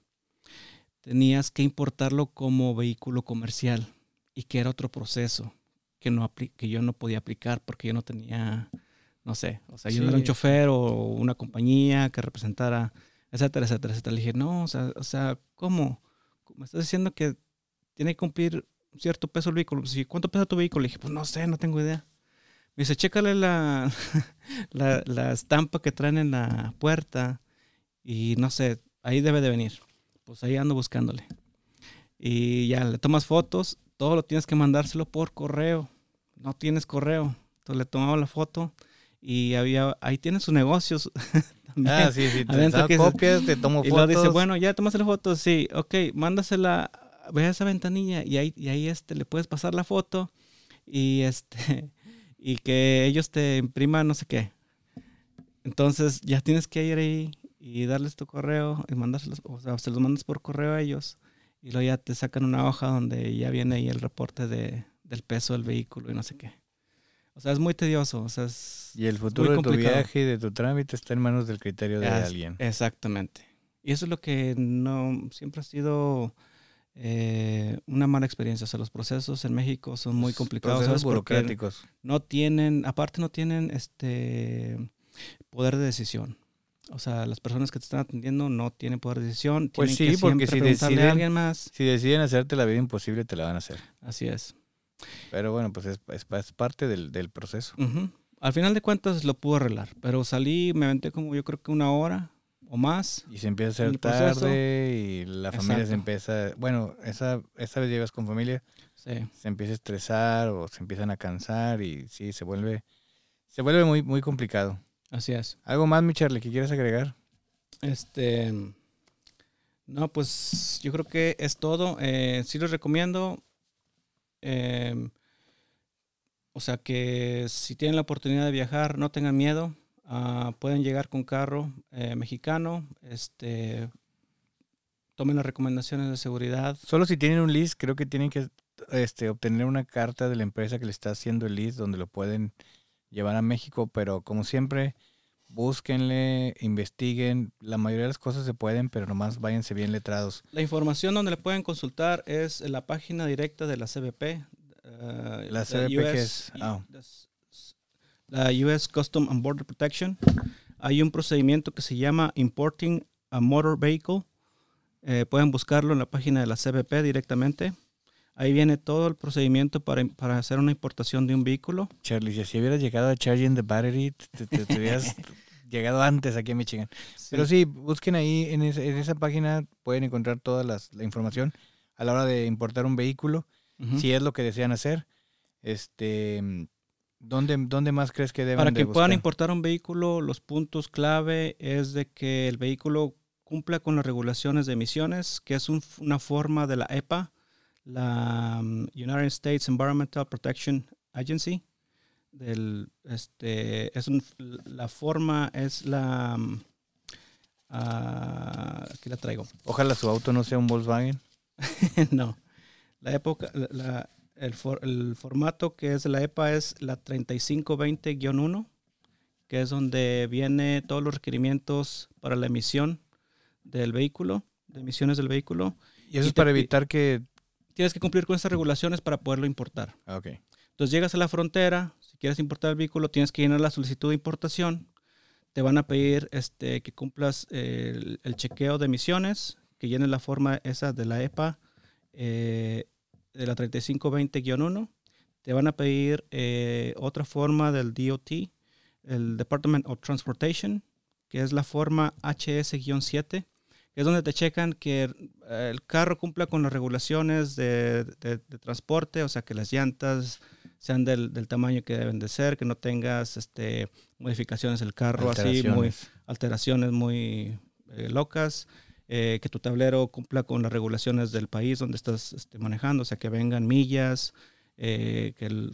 tenías que importarlo como vehículo comercial y que era otro proceso que, no que yo no podía aplicar porque yo no tenía, no sé, o sea, yo no era un Sí. chofer o una compañía que representara, etcétera, etcétera, etcétera. Le dije, no, o sea, o sea, ¿cómo? Me estás diciendo que tiene que cumplir cierto peso el vehículo. Pues, ¿y ¿Cuánto pesa tu vehículo? Le dije, pues no sé, no tengo idea. Me dice, chécale la, la, la estampa que traen en la puerta y no sé, ahí debe de venir. Pues ahí ando buscándole. Y ya le tomas fotos, todo lo tienes que mandárselo por correo. No tienes correo. Entonces le tomaba la foto y había, ahí tienen sus negocios. ah, sí, sí, te copias, te tomo y fotos. Y dice, bueno, ya tomaste la foto, sí, ok, mándasela, ve a esa ventanilla y ahí, y ahí este, le puedes pasar la foto y este, y que ellos te impriman no sé qué. Entonces ya tienes que ir ahí y darles tu correo y mandárselos, o sea, se los mandas por correo a ellos y luego ya te sacan una hoja donde ya viene ahí el reporte de, del peso del vehículo y no sé qué. O sea, es muy tedioso. O sea, es y el futuro de tu viaje y de tu trámite está en manos del criterio de alguien. Exactamente. Y eso es lo que no siempre ha sido eh, una mala experiencia. O sea, los procesos en México son muy complicados. Procesos burocráticos. No tienen, aparte no tienen este poder de decisión. O sea, las personas que te están atendiendo no tienen poder de decisión. Pues sí, porque si deciden, a alguien más. si deciden hacerte la vida imposible, te la van a hacer. Así es. Pero bueno, pues es, es, parte del, del proceso. Al final de cuentas lo pude arreglar, pero salí, me aventé como yo creo que una hora o más. Y se empieza a hacer tarde y la familia se empieza, bueno, esa, esa vez llevas con familia, sí. se empieza a estresar o se empiezan a cansar y sí, se vuelve, se vuelve muy, muy complicado. Así es. ¿Algo más, mi Charlie, que quieras agregar? Este, no, pues yo creo que es todo. Eh, sí les recomiendo. Em, o sea que si tienen la oportunidad de viajar, no tengan miedo. Ah, pueden llegar con carro eh, mexicano. Este, tomen las recomendaciones de seguridad. Solo si tienen un list, creo que tienen que este, obtener una carta de la empresa que le está haciendo el list donde lo pueden llevar a México, pero como siempre, búsquenle, investiguen. La mayoría de las cosas se pueden, pero nomás váyanse bien letrados. La información donde le pueden consultar es en la página directa de la CBP. Eh, la CBP que es ah. la US Custom and Border Protection. Hay un procedimiento que se llama Importing a Motor Vehicle. Eh, pueden buscarlo en la página de la CBP directamente. Ahí viene todo el procedimiento para, para hacer una importación de un vehículo. Charlie, si hubieras llegado a Charging the Battery, te, hubieras llegado antes aquí a Michigan. Pero sí, busquen ahí en, esa página, pueden encontrar toda la información a la hora de importar un vehículo, si es lo que desean hacer. Este, ¿dónde, dónde más crees que deben Para que puedan importar un vehículo, los puntos clave es de que el vehículo cumpla con las regulaciones de emisiones, que es una forma de la EPA, la um, United States Environmental Protection Agency. Del, este, es la forma es la... Uh, aquí la traigo. Ojalá su auto no sea un Volkswagen. no. La época, la, el, el, formato que es de la EPA es la 3520-1, que es donde viene todos los requerimientos para la emisión del vehículo, de emisiones del vehículo. Y eso es para evitar que tienes que cumplir con esas regulaciones para poderlo importar. Ah, okay. Entonces llegas a la frontera, si quieres importar el vehículo, tienes que llenar la solicitud de importación. Te van a pedir este, que cumplas el, chequeo de emisiones, que llenes la forma esa de la EPA, eh, de la 3520-1. Te van a pedir eh, otra forma del DOT, el Department of Transportation, que es la forma HS-7 es donde te checan que eh, el carro cumpla con las regulaciones de, transporte, o sea, que las llantas sean del, tamaño que deben de ser, que no tengas este, modificaciones del carro así, muy alteraciones. muy eh, locas, eh, que tu tablero cumpla con las regulaciones del país donde estás este, manejando, o sea, que vengan millas, que,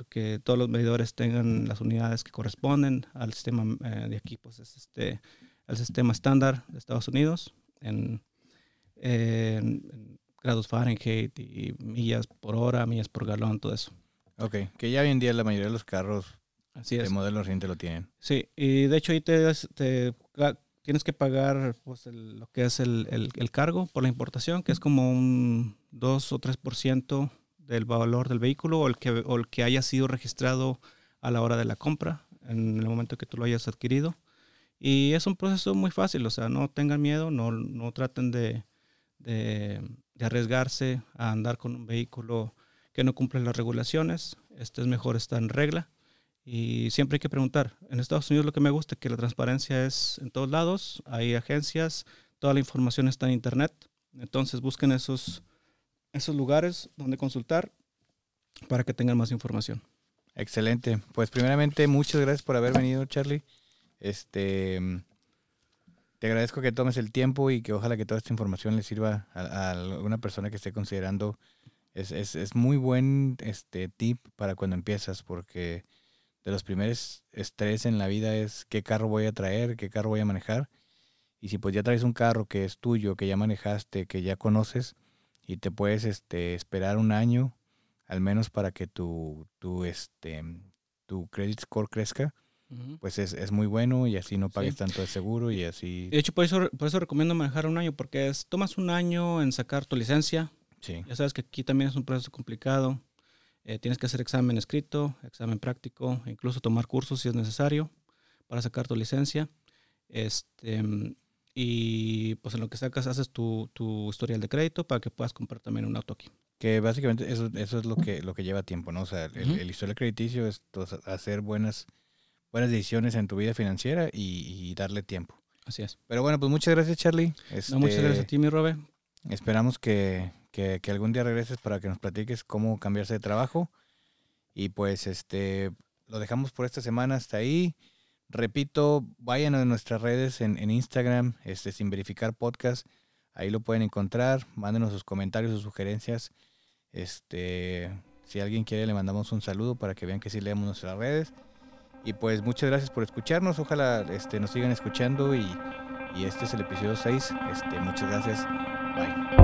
que, todos los medidores tengan las unidades que corresponden al sistema de aquí, pues es este, el sistema estándar de Estados Unidos en, grados Fahrenheit y millas por hora, millas por galón, todo eso. Ok, que ya hoy en día la mayoría de los carros Así de modelo reciente lo tienen. Sí, y de hecho ahí te, te tienes que pagar pues, lo que es el, el, cargo por la importación, que es como un 2 o 3% del valor del vehículo o el, que, o el que haya sido registrado a la hora de la compra, en el momento que tú lo hayas adquirido. Y es un proceso muy fácil, o sea, no tengan miedo, no, no traten de, de, arriesgarse a andar con un vehículo que no cumple las regulaciones. Este es mejor estar en regla. Y siempre hay que preguntar. En Estados Unidos lo que me gusta es que la transparencia es en todos lados. Hay agencias, toda la información está en Internet. Entonces busquen esos, esos lugares donde consultar para que tengan más información. Excelente. Pues primeramente, muchas gracias por haber venido, Charlie. Este, te agradezco que tomes el tiempo y que ojalá que toda esta información le sirva a, a alguna persona que esté considerando. Es, es, es, muy buen este tip para cuando empiezas, porque de los primeros estrés en la vida es qué carro voy a traer, qué carro voy a manejar. Y si pues ya traes un carro que es tuyo, que ya manejaste, que ya conoces, y te puedes este, esperar un año al menos para que tu, tu, este, tu credit score crezca, pues es, es, muy bueno y así no pagues tanto de seguro y así... De hecho, por eso, por eso recomiendo manejar un año, porque es, tomas un año en sacar tu licencia. Sí. Ya sabes que aquí también es un proceso complicado. Eh, tienes que hacer examen escrito, examen práctico, incluso tomar cursos si es necesario para sacar tu licencia. Este, y pues en lo que sacas haces tu, tu historial de crédito para que puedas comprar también un auto aquí. Que básicamente eso, eso es lo que, lo que lleva tiempo, ¿no? O sea, el, el historial crediticio es hacer buenas, buenas decisiones en tu vida financiera y, y, darle tiempo. Así es. Pero bueno, pues muchas gracias, Charlie. Este, no, muchas gracias a ti, mi Robe. Esperamos que, que, que, algún día regreses para que nos platiques cómo cambiarse de trabajo. Y pues este lo dejamos por esta semana hasta ahí. Repito, vayan a nuestras redes en, en Instagram, este, sin verificar podcast. Ahí lo pueden encontrar. Mándenos sus comentarios o sugerencias. Este, si alguien quiere, le mandamos un saludo para que vean que sí leemos nuestras redes. Y pues muchas gracias por escucharnos. Ojalá este, nos sigan escuchando. Y, y este es el episodio 6. Este, muchas gracias. Bye.